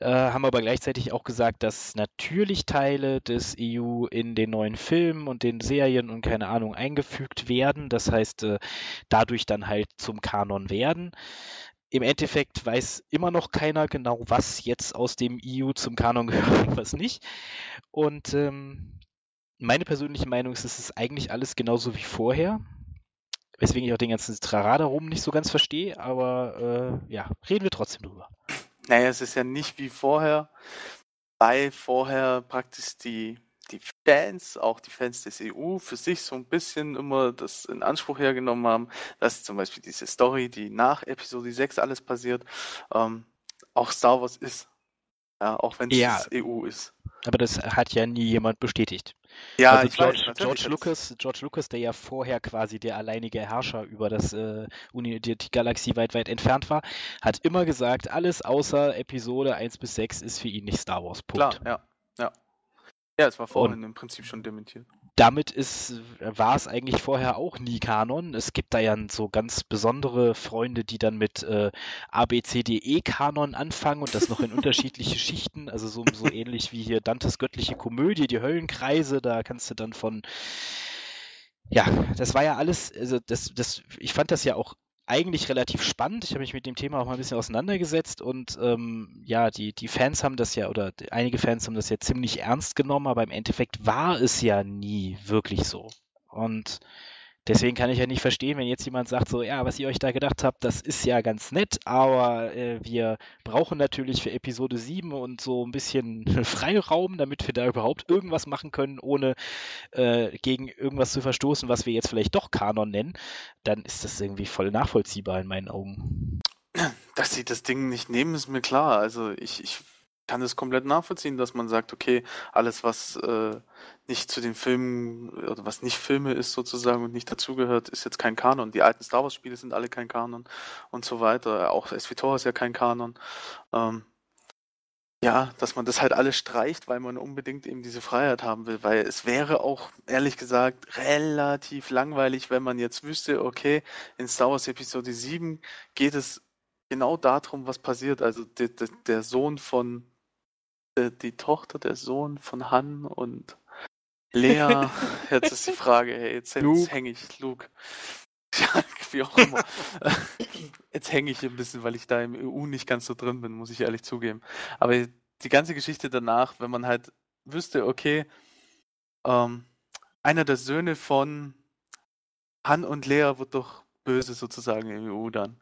äh, haben aber gleichzeitig auch gesagt, dass natürlich Teile des EU in den neuen Filmen und den Serien und keine Ahnung eingefügt werden. Das heißt, äh, dadurch dann halt zum Kanon werden. Im Endeffekt weiß immer noch keiner genau, was jetzt aus dem EU zum Kanon gehört und was nicht. Und ähm, meine persönliche Meinung ist, es ist eigentlich alles genauso wie vorher. Weswegen ich auch den ganzen Trara darum nicht so ganz verstehe, aber äh, ja, reden wir trotzdem drüber. Naja, es ist ja nicht wie vorher, weil vorher praktisch die, die Fans, auch die Fans des EU, für sich so ein bisschen immer das in Anspruch hergenommen haben, dass zum Beispiel diese Story, die nach Episode 6 alles passiert, ähm, auch Star Wars ist. Ja, auch wenn es Ja. EU ist. Aber das hat ja nie jemand bestätigt. Ja, also ich George, weiß, George Lucas, George Lucas, der ja vorher quasi der alleinige Herrscher über das äh, Uni, die, die Galaxie weit, weit entfernt war, hat immer gesagt, alles außer Episode 1 bis 6 ist für ihn nicht Star Wars. Punkt. Klar, ja, ja. Ja, es war vorhin im Prinzip schon dementiert. Damit ist, war es eigentlich vorher auch nie Kanon. Es gibt da ja so ganz besondere Freunde, die dann mit äh, ABCDE-Kanon anfangen und das noch in unterschiedliche Schichten, also so, so ähnlich wie hier Dantes göttliche Komödie, die Höllenkreise, da kannst du dann von ja, das war ja alles, also das, das, ich fand das ja auch eigentlich relativ spannend. Ich habe mich mit dem Thema auch mal ein bisschen auseinandergesetzt und ähm, ja, die, die Fans haben das ja, oder einige Fans haben das ja ziemlich ernst genommen, aber im Endeffekt war es ja nie wirklich so. Und deswegen kann ich ja nicht verstehen, wenn jetzt jemand sagt, so, ja, was ihr euch da gedacht habt, das ist ja ganz nett, aber äh, wir brauchen natürlich für Episode 7 und so ein bisschen Freiraum, damit wir da überhaupt irgendwas machen können, ohne äh, gegen irgendwas zu verstoßen, was wir jetzt vielleicht doch Kanon nennen, dann ist das irgendwie voll nachvollziehbar in meinen Augen. Dass sie das Ding nicht nehmen, ist mir klar. Also ich, ich kann es komplett nachvollziehen, dass man sagt, okay, alles, was äh, nicht zu den Filmen oder was nicht Filme ist sozusagen und nicht dazugehört, ist jetzt kein Kanon. Die alten Star Wars Spiele sind alle kein Kanon und so weiter. Auch SVTOR ist ja kein Kanon. Ähm, Ja, dass man das halt alles streicht, weil man unbedingt eben diese Freiheit haben will, weil es wäre auch, ehrlich gesagt, relativ langweilig, wenn man jetzt wüsste, okay, in Star Wars Episode 7 geht es genau darum, was passiert. Also der, der Sohn von, der, die Tochter, der Sohn von Han und Lea, jetzt ist die Frage, hey, jetzt, jetzt hänge ich, Luke. Ja, wie auch immer. Jetzt hänge ich ein bisschen, weil ich da im EU nicht ganz so drin bin, muss ich ehrlich zugeben. Aber die ganze Geschichte danach, wenn man halt wüsste, okay, ähm, einer der Söhne von Han und Lea wird doch böse sozusagen im EU dann.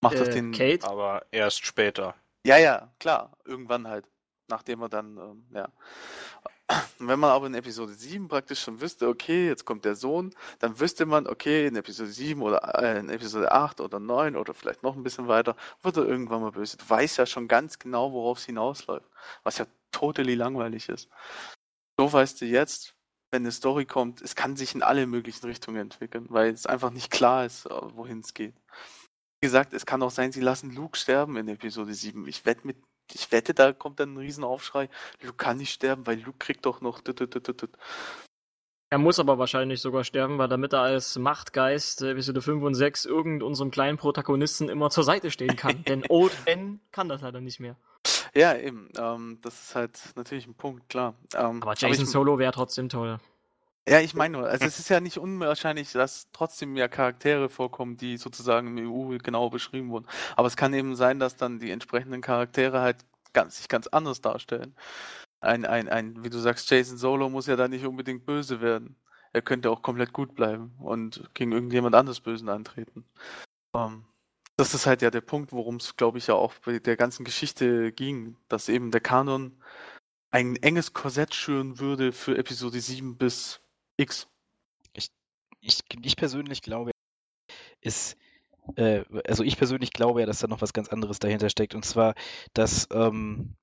Macht äh, doch den. Kate? Aber erst später. Ja, ja, klar. Irgendwann halt. Nachdem er dann, ähm, ja. Wenn man aber in Episode 7 praktisch schon wüsste, okay, jetzt kommt der Sohn, dann wüsste man, okay, in Episode 7 oder äh, in Episode 8 oder 9 oder vielleicht noch ein bisschen weiter, wird er irgendwann mal böse. Du weißt ja schon ganz genau, worauf es hinausläuft, was ja totally langweilig ist. So weißt du jetzt, wenn eine Story kommt, es kann sich in alle möglichen Richtungen entwickeln, weil es einfach nicht klar ist, äh, wohin es geht. Wie gesagt, es kann auch sein, sie lassen Luke sterben in Episode 7. Ich wette mit ich wette, da kommt dann ein Riesenaufschrei. Luke kann nicht sterben, weil Luke kriegt doch noch. Er muss aber wahrscheinlich sogar sterben, weil damit er als Machtgeist Episode 5 und 6 irgend unserem kleinen Protagonisten immer zur Seite stehen kann. Denn Old Ben kann das leider nicht mehr. Ja, eben. Ähm, das ist halt natürlich ein Punkt, klar. Ähm, aber Jason aber ich, Solo wäre trotzdem toll. Ja, ich meine nur, also es ist ja nicht unwahrscheinlich, dass trotzdem ja Charaktere vorkommen, die sozusagen im EU genau beschrieben wurden. Aber es kann eben sein, dass dann die entsprechenden Charaktere halt ganz, sich ganz anders darstellen. Ein, ein, ein, wie du sagst, Jason Solo muss ja da nicht unbedingt böse werden. Er könnte auch komplett gut bleiben und gegen irgendjemand anderes Bösen antreten. Um, ähm, das ist halt ja der Punkt, worum es, glaube ich, ja auch bei der ganzen Geschichte ging, dass eben der Kanon ein enges Korsett schüren würde für Episode 7 bis X. Ich, ich, ich persönlich glaube, ist, äh, also ich persönlich glaube ja, dass da noch was ganz anderes dahinter steckt. Und zwar, dass, ähm,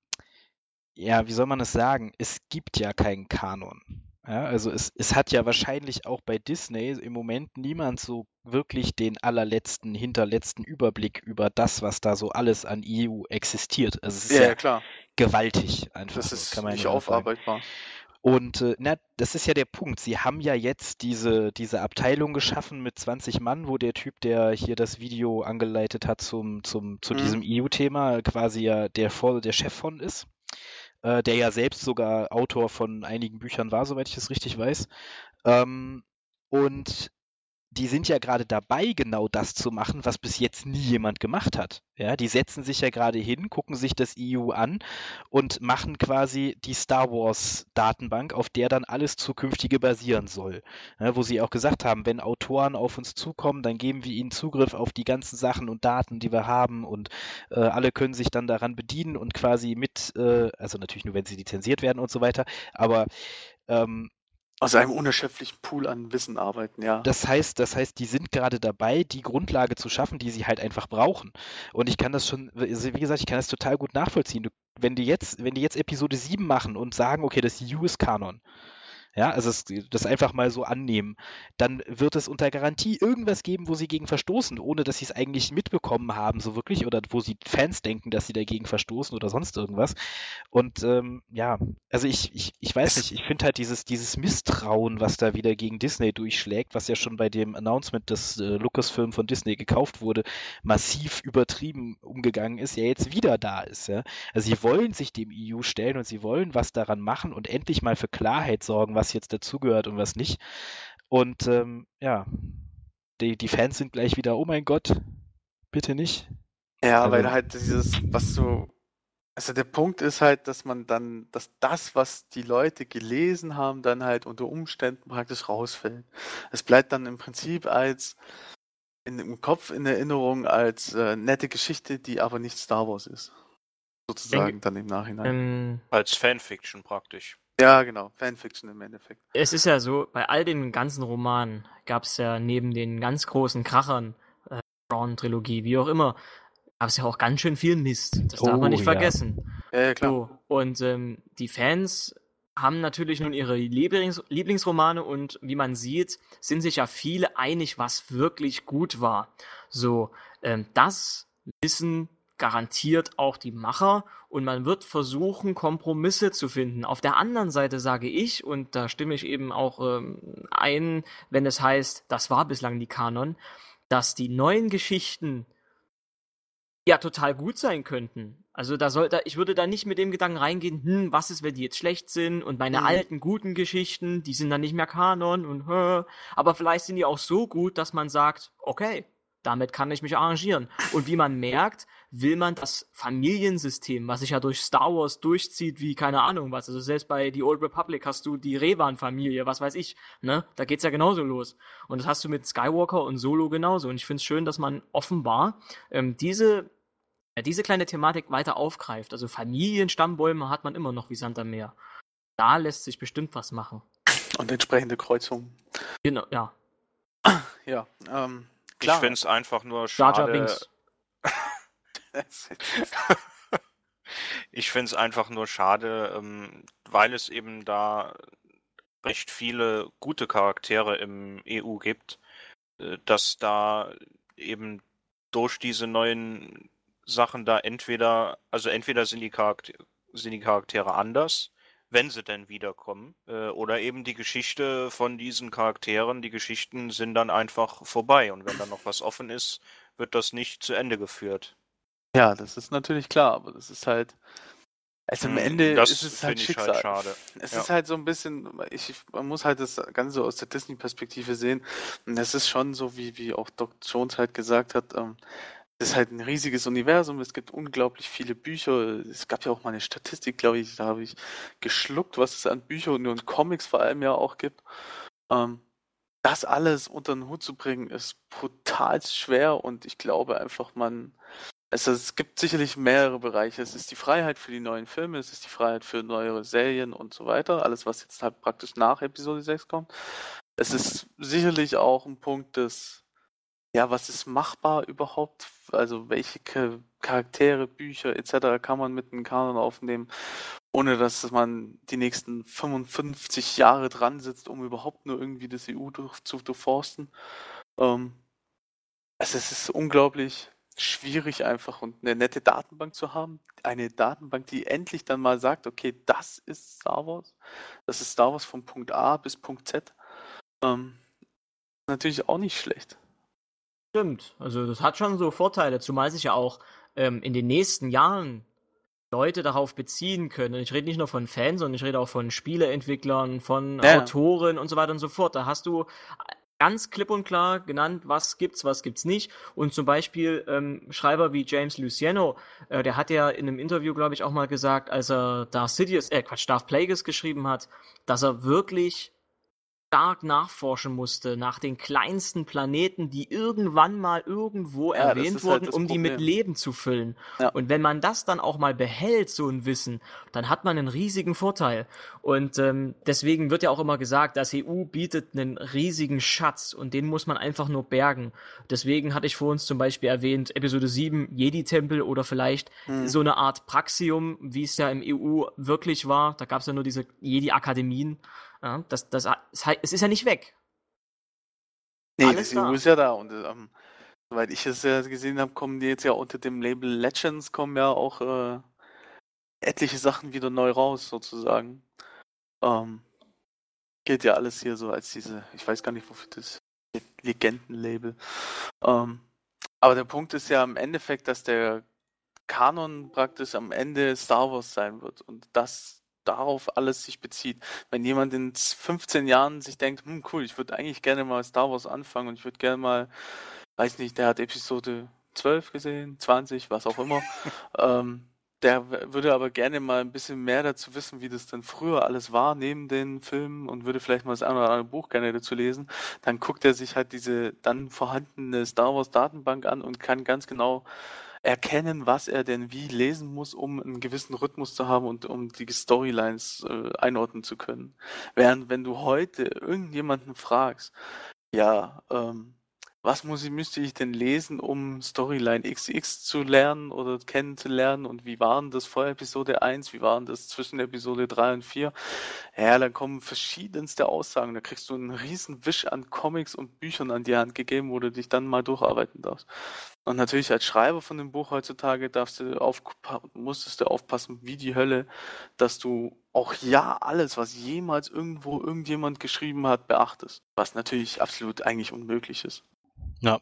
ja, wie soll man es sagen? Es gibt ja keinen Kanon. Ja, also es, es hat ja wahrscheinlich auch bei Disney im Moment niemand so wirklich den allerletzten, hinterletzten Überblick über das, was da so alles an EU existiert. Also es ist ja, ja klar. gewaltig einfach. Das ist kann man nicht aufarbeitbar. Sagen. Und äh, na, das ist ja der Punkt. Sie haben ja jetzt diese, diese Abteilung geschaffen mit 20 Mann, wo der Typ, der hier das Video angeleitet hat zum, zum, zu mhm. diesem EU-Thema, quasi ja der, der Chef von ist. Äh, der ja selbst sogar Autor von einigen Büchern war, soweit ich das richtig weiß. Ähm, und die sind ja gerade dabei, genau das zu machen, was bis jetzt nie jemand gemacht hat. Ja, die setzen sich ja gerade hin, gucken sich das EU an und machen quasi die Star Wars Datenbank, auf der dann alles zukünftige basieren soll. Ja, wo sie auch gesagt haben, wenn Autoren auf uns zukommen, dann geben wir ihnen Zugriff auf die ganzen Sachen und Daten, die wir haben und äh, alle können sich dann daran bedienen und quasi mit, äh, also natürlich nur, wenn sie lizenziert werden und so weiter, aber ähm, aus einem unerschöpflichen Pool an Wissen arbeiten, ja. Das heißt, das heißt, die sind gerade dabei, die Grundlage zu schaffen, die sie halt einfach brauchen. Und ich kann das schon, wie gesagt, ich kann das total gut nachvollziehen. Du, wenn die jetzt, wenn die jetzt Episode 7 machen und sagen, okay, das U ist Kanon, ja, also es, das einfach mal so annehmen, dann wird es unter Garantie irgendwas geben, wo sie gegen verstoßen, ohne dass sie es eigentlich mitbekommen haben, so wirklich, oder wo sie Fans denken, dass sie dagegen verstoßen oder sonst irgendwas. Und ähm, ja, also ich, ich, ich weiß nicht, ich finde halt dieses, dieses Misstrauen, was da wieder gegen Disney durchschlägt, was ja schon bei dem Announcement, dass äh, Lucasfilm von Disney gekauft wurde, massiv übertrieben umgegangen ist, ja jetzt wieder da ist. Ja? Also sie wollen sich dem EU stellen und sie wollen was daran machen und endlich mal für Klarheit sorgen, was was jetzt dazugehört und was nicht. Und ähm, ja, die, die Fans sind gleich wieder, oh mein Gott, bitte nicht. Ja, also, weil halt dieses, was so, also der Punkt ist halt, dass man dann, dass das, was die Leute gelesen haben, dann halt unter Umständen praktisch rausfällt. Es bleibt dann im Prinzip als in, im Kopf in Erinnerung als äh, nette Geschichte, die aber nicht Star Wars ist. Sozusagen denke, dann im Nachhinein. Ähm, als Fanfiction praktisch. Ja, genau. Fanfiction im Endeffekt. Es ist ja so, bei all den ganzen Romanen gab es ja neben den ganz großen Krachern, äh, Brown-Trilogie, wie auch immer, gab es ja auch ganz schön viel Mist. Das darf oh, man nicht ja. vergessen. Ja, ja klar. So, und ähm, die Fans haben natürlich nun ihre Lieblings Lieblingsromane und wie man sieht, sind sich ja viele einig, was wirklich gut war. So, ähm, das wissen garantiert auch die Macher und man wird versuchen, Kompromisse zu finden. Auf der anderen Seite sage ich, und da stimme ich eben auch ähm, ein, wenn es heißt, das war bislang die Kanon, dass die neuen Geschichten ja total gut sein könnten. Also da soll, da, ich würde da nicht mit dem Gedanken reingehen, hm, was ist, wenn die jetzt schlecht sind und meine mhm. alten guten Geschichten, die sind dann nicht mehr Kanon und hä, aber vielleicht sind die auch so gut, dass man sagt, okay, damit kann ich mich arrangieren. Und wie man merkt, will man das Familiensystem, was sich ja durch Star Wars durchzieht, wie keine Ahnung was. Also selbst bei The Old Republic hast du die Revan-Familie, was weiß ich, ne? Da geht's ja genauso los. Und das hast du mit Skywalker und Solo genauso. Und ich finde es schön, dass man offenbar ähm, diese ja, diese kleine Thematik weiter aufgreift. Also Familienstammbäume hat man immer noch wie Sand am Meer. Da lässt sich bestimmt was machen. Und entsprechende Kreuzungen. Genau, ja. Ja, ähm, Klar. Ich finde es einfach nur schade. ich finde es einfach nur schade, weil es eben da recht viele gute Charaktere im EU gibt, äh, dass da eben durch diese neuen Sachen da entweder, also entweder sind die Charaktere, sind die Charaktere anders, wenn sie denn wiederkommen, äh, oder eben die Geschichte von diesen Charakteren, die Geschichten sind dann einfach vorbei und wenn dann noch was offen ist, wird das nicht zu Ende geführt. Ja, das ist natürlich klar, aber das ist halt, also am hm, Ende das ist es halt, halt Schicksal. Halt schade. Es ja. ist halt so ein bisschen, ich, man muss halt das Ganze so aus der Disney-Perspektive sehen. Und das ist schon so, wie, wie auch Doc Jones halt gesagt hat, ähm, es ist halt ein riesiges Universum, es gibt unglaublich viele Bücher. Es gab ja auch mal eine Statistik, glaube ich, da habe ich geschluckt, was es an Büchern und Comics vor allem ja auch gibt. Ähm, das alles unter den Hut zu bringen, ist brutal schwer und ich glaube einfach, man. Also es gibt sicherlich mehrere Bereiche. Es ist die Freiheit für die neuen Filme, es ist die Freiheit für neuere Serien und so weiter. Alles, was jetzt halt praktisch nach Episode 6 kommt. Es ist sicherlich auch ein Punkt des ja, was ist machbar überhaupt? Also welche Charaktere, Bücher etc. kann man mit einem Kanon aufnehmen, ohne dass man die nächsten 55 Jahre dran sitzt, um überhaupt nur irgendwie das EU zu durchforsten. Ähm, also es ist unglaublich schwierig einfach und eine nette Datenbank zu haben. Eine Datenbank, die endlich dann mal sagt, okay, das ist Star Wars. Das ist Star Wars von Punkt A bis Punkt Z. Ähm, natürlich auch nicht schlecht. Stimmt, also das hat schon so Vorteile, zumal sich ja auch ähm, in den nächsten Jahren Leute darauf beziehen können. Und ich rede nicht nur von Fans, sondern ich rede auch von Spieleentwicklern, von ja. Autoren und so weiter und so fort. Da hast du ganz klipp und klar genannt, was gibt's, was gibt's nicht. Und zum Beispiel ähm, Schreiber wie James Luciano, äh, der hat ja in einem Interview, glaube ich, auch mal gesagt, als er Darth Sidious, äh Quatsch, Darth Plagueis geschrieben hat, dass er wirklich stark nachforschen musste nach den kleinsten Planeten, die irgendwann mal irgendwo ja, erwähnt halt wurden, halt um die mit Leben zu füllen. Ja. Und wenn man das dann auch mal behält, so ein Wissen, dann hat man einen riesigen Vorteil. Und ähm, deswegen wird ja auch immer gesagt, das EU bietet einen riesigen Schatz und den muss man einfach nur bergen. Deswegen hatte ich vor uns zum Beispiel erwähnt, Episode 7, Jedi-Tempel oder vielleicht hm. so eine Art Praxium, wie es ja im EU wirklich war. Da gab es ja nur diese Jedi-Akademien. Ja, das, das, es ist ja nicht weg. Nee, Alles das EU ist ja da und ähm, soweit ich es ja gesehen habe, kommen die jetzt ja unter dem Label Legends kommen ja auch äh, etliche Sachen wieder neu raus, sozusagen. Ähm, geht ja alles hier so als diese, ich weiß gar nicht, wofür das Legendenlabel. Ähm, aber der Punkt ist ja im Endeffekt, dass der Kanon praktisch am Ende Star Wars sein wird und das darauf alles sich bezieht. Wenn jemand in 15 Jahren sich denkt, hm, cool, ich würde eigentlich gerne mal Star Wars anfangen und ich würde gerne mal, weiß nicht, der hat Episode 12 gesehen, 20, was auch immer, ähm, der würde aber gerne mal ein bisschen mehr dazu wissen, wie das denn früher alles war neben den Filmen und würde vielleicht mal das ein oder andere Buch gerne dazu lesen. Dann guckt er sich halt diese dann vorhandene Star Wars Datenbank an und kann ganz genau erkennen, was er denn wie lesen muss, um einen gewissen Rhythmus zu haben und um die Storylines äh, einordnen zu können. Während wenn du heute irgendjemanden fragst, ja, ähm, was muss ich, müsste ich denn lesen, um Storyline XX zu lernen oder kennenzulernen und wie waren das vor Episode 1, wie waren das zwischen Episode 3 und 4? Ja, dann kommen verschiedenste Aussagen, da kriegst du einen riesen Wisch an Comics und Büchern an die Hand gegeben, wo du dich dann mal durcharbeiten darfst. Und natürlich als Schreiber von dem Buch heutzutage darfst du auf, musstest du aufpassen wie die Hölle, dass du auch ja alles, was jemals irgendwo irgendjemand geschrieben hat, beachtest. Was natürlich absolut eigentlich unmöglich ist. Ja,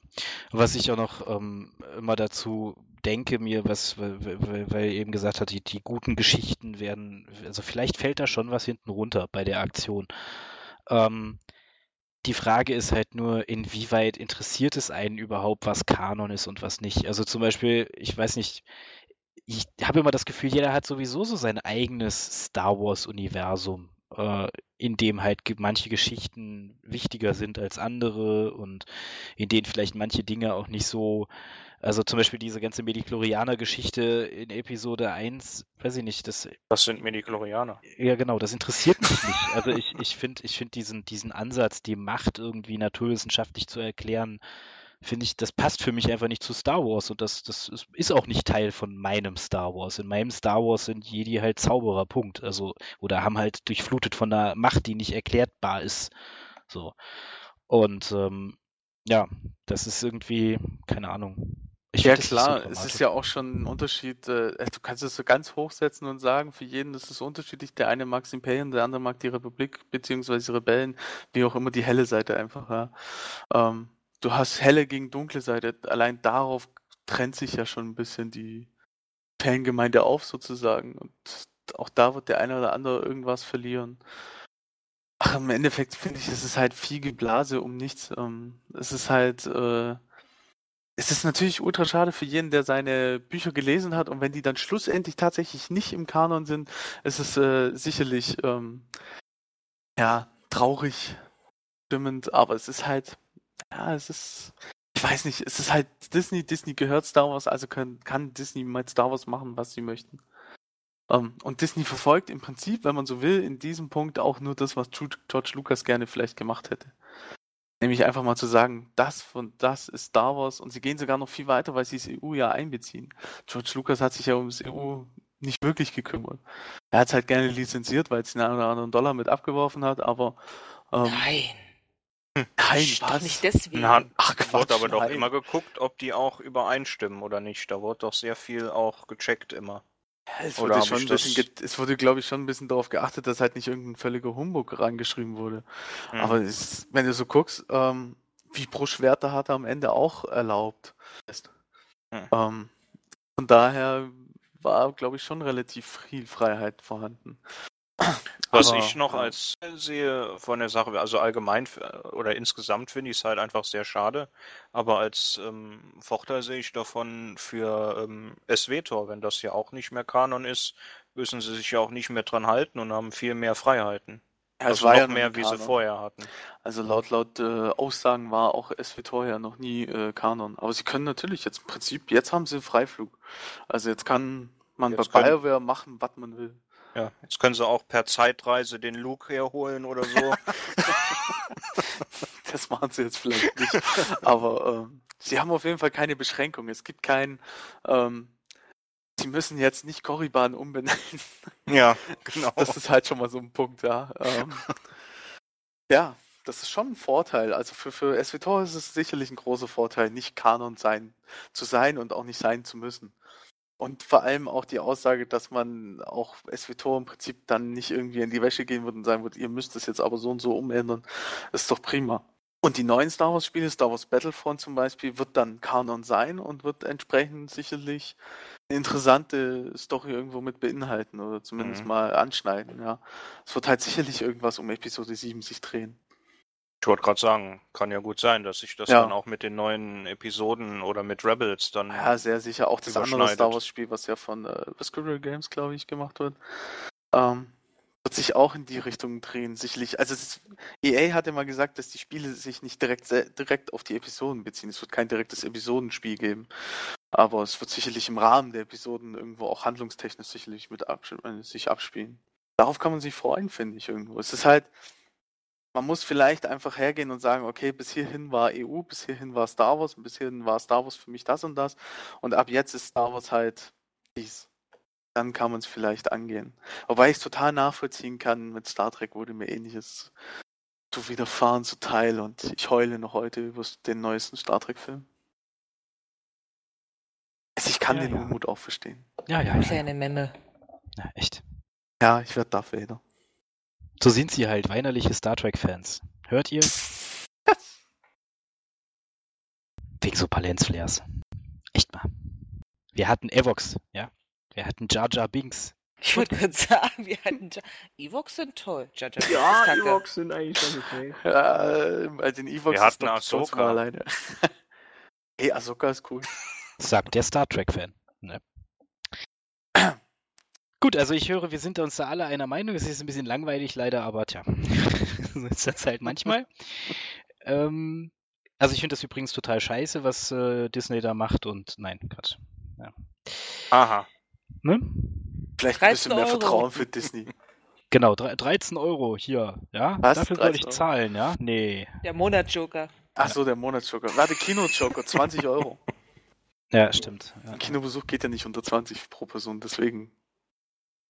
was ich auch noch ähm, immer dazu denke mir, was, weil, weil eben gesagt hat, die, die guten Geschichten werden, also vielleicht fällt da schon was hinten runter bei der Aktion. Ähm, die Frage ist halt nur, inwieweit interessiert es einen überhaupt, was Kanon ist und was nicht. Also zum Beispiel, ich weiß nicht, ich habe immer das Gefühl, jeder hat sowieso so sein eigenes Star Wars-Universum äh, in dem halt manche Geschichten wichtiger sind als andere und in denen vielleicht manche Dinge auch nicht so, also zum Beispiel diese ganze Mediklorianer-Geschichte in Episode 1, weiß ich nicht, das. Was sind Mediklorianer? Ja, genau, das interessiert mich nicht. Also ich, ich finde ich find diesen, diesen Ansatz, die Macht irgendwie naturwissenschaftlich zu erklären, finde ich, das passt für mich einfach nicht zu Star Wars und das, das ist auch nicht Teil von meinem Star Wars. In meinem Star Wars sind Jedi halt Zauberer, Punkt. Also, oder haben halt durchflutet von einer Macht, die nicht erklärbar ist. So. Und ähm, ja, das ist irgendwie, keine Ahnung. Ich ja klar, so es ist ja auch schon ein Unterschied. Äh, du kannst es so ganz hochsetzen und sagen, für jeden ist es unterschiedlich. Der eine mag Imperium, der andere mag die Republik, beziehungsweise Rebellen, wie auch immer die helle Seite einfach. Ja. Ähm, du hast helle gegen dunkle Seite. Allein darauf trennt sich ja schon ein bisschen die Fangemeinde auf sozusagen. Und auch da wird der eine oder andere irgendwas verlieren. Ach, im Endeffekt finde ich, es ist halt viel Geblase um nichts. Ähm, es ist halt, äh, es ist natürlich ultra schade für jeden, der seine Bücher gelesen hat und wenn die dann schlussendlich tatsächlich nicht im Kanon sind, ist es äh, sicherlich, ähm, ja, traurig, stimmend, aber es ist halt, ja, es ist, ich weiß nicht, es ist halt Disney, Disney gehört Star Wars, also kann, kann Disney mit Star Wars machen, was sie möchten. Um, ähm, und Disney verfolgt im Prinzip, wenn man so will, in diesem Punkt auch nur das, was George Lucas gerne vielleicht gemacht hätte. Nämlich einfach mal zu sagen, das von das ist Star Wars und sie gehen sogar noch viel weiter, weil sie das EU ja einbeziehen. George Lucas hat sich ja ums EU nicht wirklich gekümmert. Er hat es halt gerne lizenziert, weil es den einen oder anderen Dollar mit abgeworfen hat, aber ähm, Nein. Hm. Nein, was? Nicht deswegen. Na, Ach, Quatsch, wurde aber nein. doch immer geguckt, ob die auch übereinstimmen oder nicht. Da wurde doch sehr viel auch gecheckt immer. Ja, es, wurde schon ein bisschen es wurde, glaube ich, schon ein bisschen darauf geachtet, dass halt nicht irgendein völliger Humbug reingeschrieben wurde. Hm. Aber es, wenn du so guckst, ähm, wie pro Schwerter hat er am Ende auch erlaubt. Hm. Ähm, von daher war, glaube ich, schon relativ viel Freiheit vorhanden. Was Aber, ich noch als sehe von der Sache, also allgemein oder insgesamt finde ich es halt einfach sehr schade. Aber als ähm, Vorteil sehe ich davon für ähm, SWTOR, wenn das ja auch nicht mehr Kanon ist, müssen sie sich ja auch nicht mehr dran halten und haben viel mehr Freiheiten. Ja, also noch ja mehr, wie sie vorher hatten. Also laut laut äh, Aussagen war auch SWTOR ja noch nie äh, Kanon. Aber sie können natürlich jetzt im Prinzip, jetzt haben sie Freiflug. Also jetzt kann man jetzt bei BioWare machen, was man will. Ja, jetzt können sie auch per Zeitreise den Luke herholen oder so. das machen sie jetzt vielleicht nicht. Aber ähm, sie haben auf jeden Fall keine Beschränkung. Es gibt kein, ähm, sie müssen jetzt nicht Korriban umbenennen. Ja, genau. Das ist halt schon mal so ein Punkt, ja. Ähm, ja, das ist schon ein Vorteil. Also für, für SWTOR ist es sicherlich ein großer Vorteil, nicht Kanon sein zu sein und auch nicht sein zu müssen. Und vor allem auch die Aussage, dass man auch SWTOR im Prinzip dann nicht irgendwie in die Wäsche gehen wird und sagen wird, ihr müsst es jetzt aber so und so umändern, ist doch prima. Und die neuen Star Wars Spiele, Star Wars Battlefront zum Beispiel, wird dann Kanon sein und wird entsprechend sicherlich eine interessante Story irgendwo mit beinhalten oder zumindest mhm. mal anschneiden, ja. Es wird halt sicherlich irgendwas um Episode 7 sich drehen. Ich wollte gerade sagen, kann ja gut sein, dass sich das ja. dann auch mit den neuen Episoden oder mit Rebels dann. Ja, sehr sicher. Auch das andere Star Wars-Spiel, was ja von äh, Squirrel Games, glaube ich, gemacht wird, ähm, wird sich auch in die Richtung drehen, sicherlich. Also ist, EA hat ja mal gesagt, dass die Spiele sich nicht direkt, direkt auf die Episoden beziehen. Es wird kein direktes Episodenspiel geben. Aber es wird sicherlich im Rahmen der Episoden irgendwo auch handlungstechnisch sicherlich mit abs sich abspielen. Darauf kann man sich freuen, finde ich irgendwo. Es ist halt, man muss vielleicht einfach hergehen und sagen, okay, bis hierhin war EU, bis hierhin war Star Wars und bis hierhin war Star Wars für mich das und das und ab jetzt ist Star Wars halt dies. Dann kann man es vielleicht angehen. Wobei ich es total nachvollziehen kann, mit Star Trek wurde mir ähnliches zu widerfahren zuteil und ich heule noch heute über den neuesten Star Trek-Film. Also ich kann ja, den ja. Unmut auch verstehen. Ja, ja. Kleine Memme. Ja, echt. Ja, ich werde Darth Vader. So sind sie halt, weinerliche Star Trek-Fans. Hört ihr? Wegen so paar Lensflares. Echt mal. Wir hatten Evox, ja. Wir hatten Jar Jar Binks. Ich würde gerade sagen, wir hatten Jar Evox sind toll. Jar Jar ja, Evox sind eigentlich schon okay. Ja, bei den Evox wir hatten Ahsoka alleine. hey, Ahsoka ist cool. Sagt der Star Trek-Fan. Ne? Gut, also ich höre, wir sind uns da alle einer Meinung. Es ist ein bisschen langweilig leider, aber tja, so ist das halt manchmal. ähm, also ich finde das übrigens total scheiße, was äh, Disney da macht und nein, Quatsch. Ja. Aha. Ne? Vielleicht ein bisschen mehr Euro. Vertrauen für Disney. Genau, 13 Euro hier, ja? Was? Dafür soll ich zahlen, ja? Nee. Der Monatsjoker. Ach so, der Monatsjoker. Warte, Kinojoker, 20 Euro. Ja, stimmt. Ja. Ein Kinobesuch geht ja nicht unter 20 pro Person, deswegen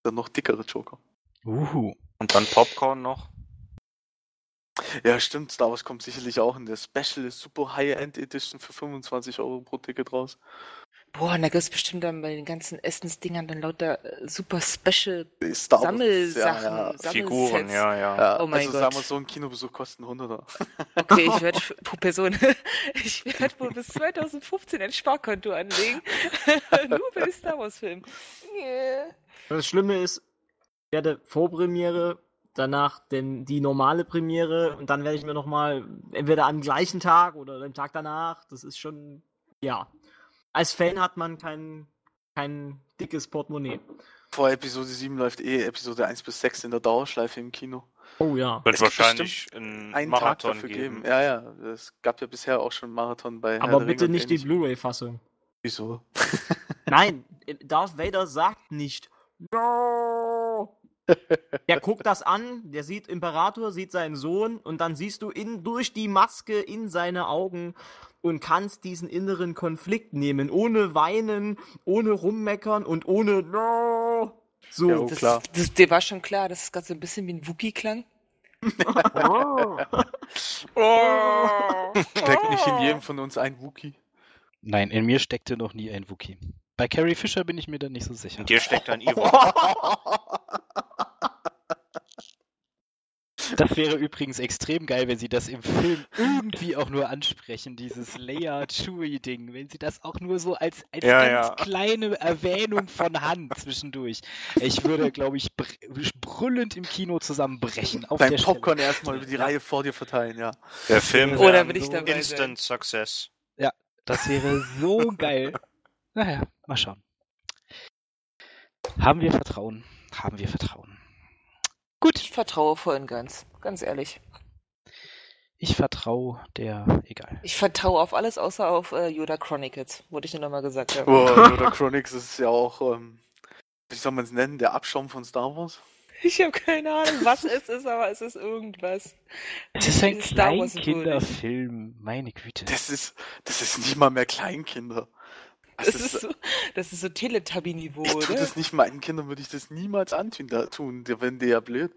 dann noch dickere Joker. Uhu. Und dann Popcorn noch? Ja, stimmt. Star Wars kommt sicherlich auch in der Special Super High-End Edition für 25 Euro pro Ticket raus. Boah, und da gibt es bestimmt dann bei den ganzen Essensdingern dann lauter äh, super Special Sammelsachen. Ja, ja. Figuren, ja, ja. ja oh mein also Gott. sagen wir so, ein Kinobesuch kostet 100er. Okay, ich werde pro Person, ich werde wohl bis 2015 ein Sparkonto anlegen. Nur für den Star Wars Film. Yeah. Das Schlimme ist, ich werde Vorpremiere, danach denn die normale Premiere und dann werde ich mir nochmal entweder am gleichen Tag oder am Tag danach, das ist schon, ja. Als Fan hat man kein, kein dickes Portemonnaie. Vor Episode 7 läuft eh Episode 1 bis 6 in der Dauerschleife im Kino. Oh ja. Wird es wahrscheinlich einen Marathon Tag dafür geben. geben. Ja, ja. Es gab ja bisher auch schon Marathon bei. Aber bitte nicht die Blu-ray-Fassung. Wieso? Nein, Darth Vader sagt nicht, No! Der guckt das an, der sieht Imperator, sieht seinen Sohn und dann siehst du in, durch die Maske in seine Augen und kannst diesen inneren Konflikt nehmen, ohne weinen, ohne rummeckern und ohne No! So, ja, oh, das, klar. Das, dir war schon klar, dass es gerade so ein bisschen wie ein Wookie klang. oh. oh. Steckt nicht in jedem von uns ein Wookie? Nein, in mir steckte noch nie ein Wookie. Bei Carrie Fisher bin ich mir da nicht so sicher. Und dir steckt ein Ewok. Das wäre übrigens extrem geil, wenn sie das im Film irgendwie auch nur ansprechen, dieses Leia-Chewie-Ding. Wenn sie das auch nur so als, als ja, ganz ja. kleine Erwähnung von Hand zwischendurch. Ich würde, glaube ich, br brüllend im Kino zusammenbrechen. Auf Dein Popcorn erstmal über die Reihe vor dir verteilen, ja. Der Film Oder will ich so Instant sein. Success. Ja, das wäre so geil. Naja, mal schauen. Haben wir Vertrauen? Haben wir Vertrauen? Gut. Ich vertraue voll und ganz, ganz ehrlich. Ich vertraue der, egal. Ich vertraue auf alles außer auf äh, Yoda Chronicles, wollte ich nur nochmal gesagt haben. Oh, Yoda Chronicles ist ja auch, ähm, wie soll man es nennen, der Abschaum von Star Wars? Ich habe keine Ahnung, was es ist, aber es ist irgendwas. Es ist ein Kleinkinderfilm, meine Güte. Das ist, das ist nicht mal mehr Kleinkinder. Das, das, ist so, das ist so Teletubby-Niveau, oder? Tut das nicht meinen Kindern, würde ich das niemals antun, da tun, die werden die ja blöd.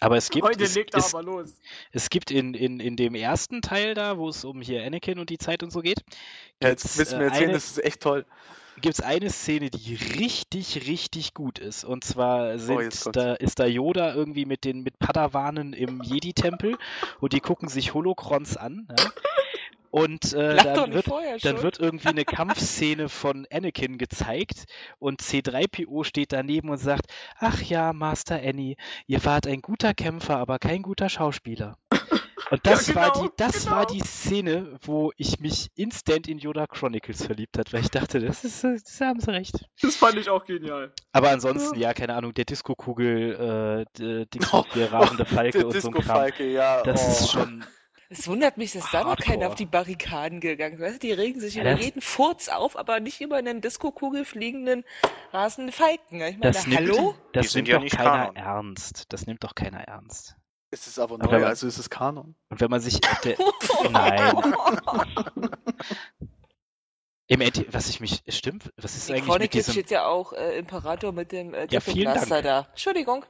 Aber es gibt, Heute es, legt es, aber los. es gibt in, in, in dem ersten Teil da, wo es um hier Anakin und die Zeit und so geht. Ja, jetzt willst du mir erzählen, eine, das ist echt toll. Gibt es eine Szene, die richtig, richtig gut ist. Und zwar oh, sind, oh, da, ist da Yoda irgendwie mit den mit Padawanen im Jedi-Tempel und die gucken sich Holocrons an. Ja? Und äh, dann, wird, dann wird irgendwie eine Kampfszene von Anakin gezeigt und C3PO steht daneben und sagt, ach ja, Master Annie, ihr wart ein guter Kämpfer, aber kein guter Schauspieler. Und das, ja, genau, war, die, das genau. war die Szene, wo ich mich instant in Yoda Chronicles verliebt hat, weil ich dachte, das ist, das haben sie recht. Das fand ich auch genial. Aber ansonsten, ja, keine Ahnung, der Disco-Kugel, äh, Dings oh, der rasende Falke und so ein Kram. Ja, das oh. ist schon, es wundert mich, dass da noch keiner auf die Barrikaden gegangen ist. Weißt die regen sich ja, über jeden Furz auf, aber nicht über einen Disco-Kugel fliegenden rasenden Falken. Ich meine, das hallo? Nimmt, das die nimmt doch keiner Kanon. ernst. Das nimmt doch keiner ernst. Es ist aber neu, also ist es Kanon. Und wenn man sich. Der, nein. Im Ende, was ich mich. Stimmt? Was ist In eigentlich Chronicles mit diesem... steht ja auch äh, Imperator mit dem äh, ja, vielen Dank. da. Entschuldigung.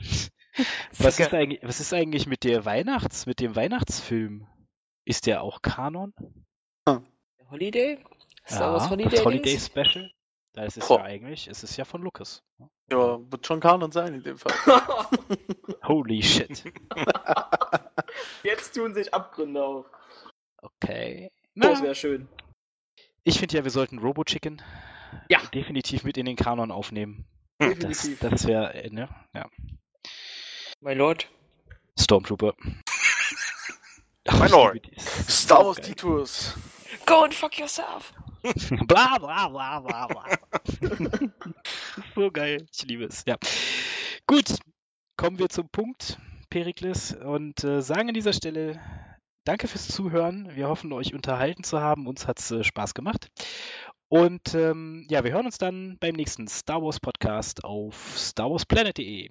was, ist eigentlich, was ist eigentlich mit der Weihnachts, mit dem Weihnachtsfilm? Ist der auch Kanon? Hm. Holiday? Star Wars ja, Holiday, das Holiday Special? Da ist es Boah. ja eigentlich, es ist ja von Lucas. Ja, wird schon Kanon sein in dem Fall. Holy shit. Jetzt tun sich Abgründe auf. Okay. Na, das wäre schön. Ich finde ja, wir sollten Robo Chicken ja. definitiv mit in den Kanon aufnehmen. Definitiv. Das, das wäre, äh, ne? Ja. My Lord. Stormtrooper. My Lord. Star Wars Detours. Go and fuck yourself. bla bla bla bla bla. so geil. Ich liebe es. Ja. Gut. Kommen wir zum Punkt, Perikles, und äh, sagen an dieser Stelle danke fürs Zuhören. Wir hoffen, euch unterhalten zu haben. Uns hat es äh, Spaß gemacht. Und ähm, ja, wir hören uns dann beim nächsten Star Wars Podcast auf starwarsplanet.de.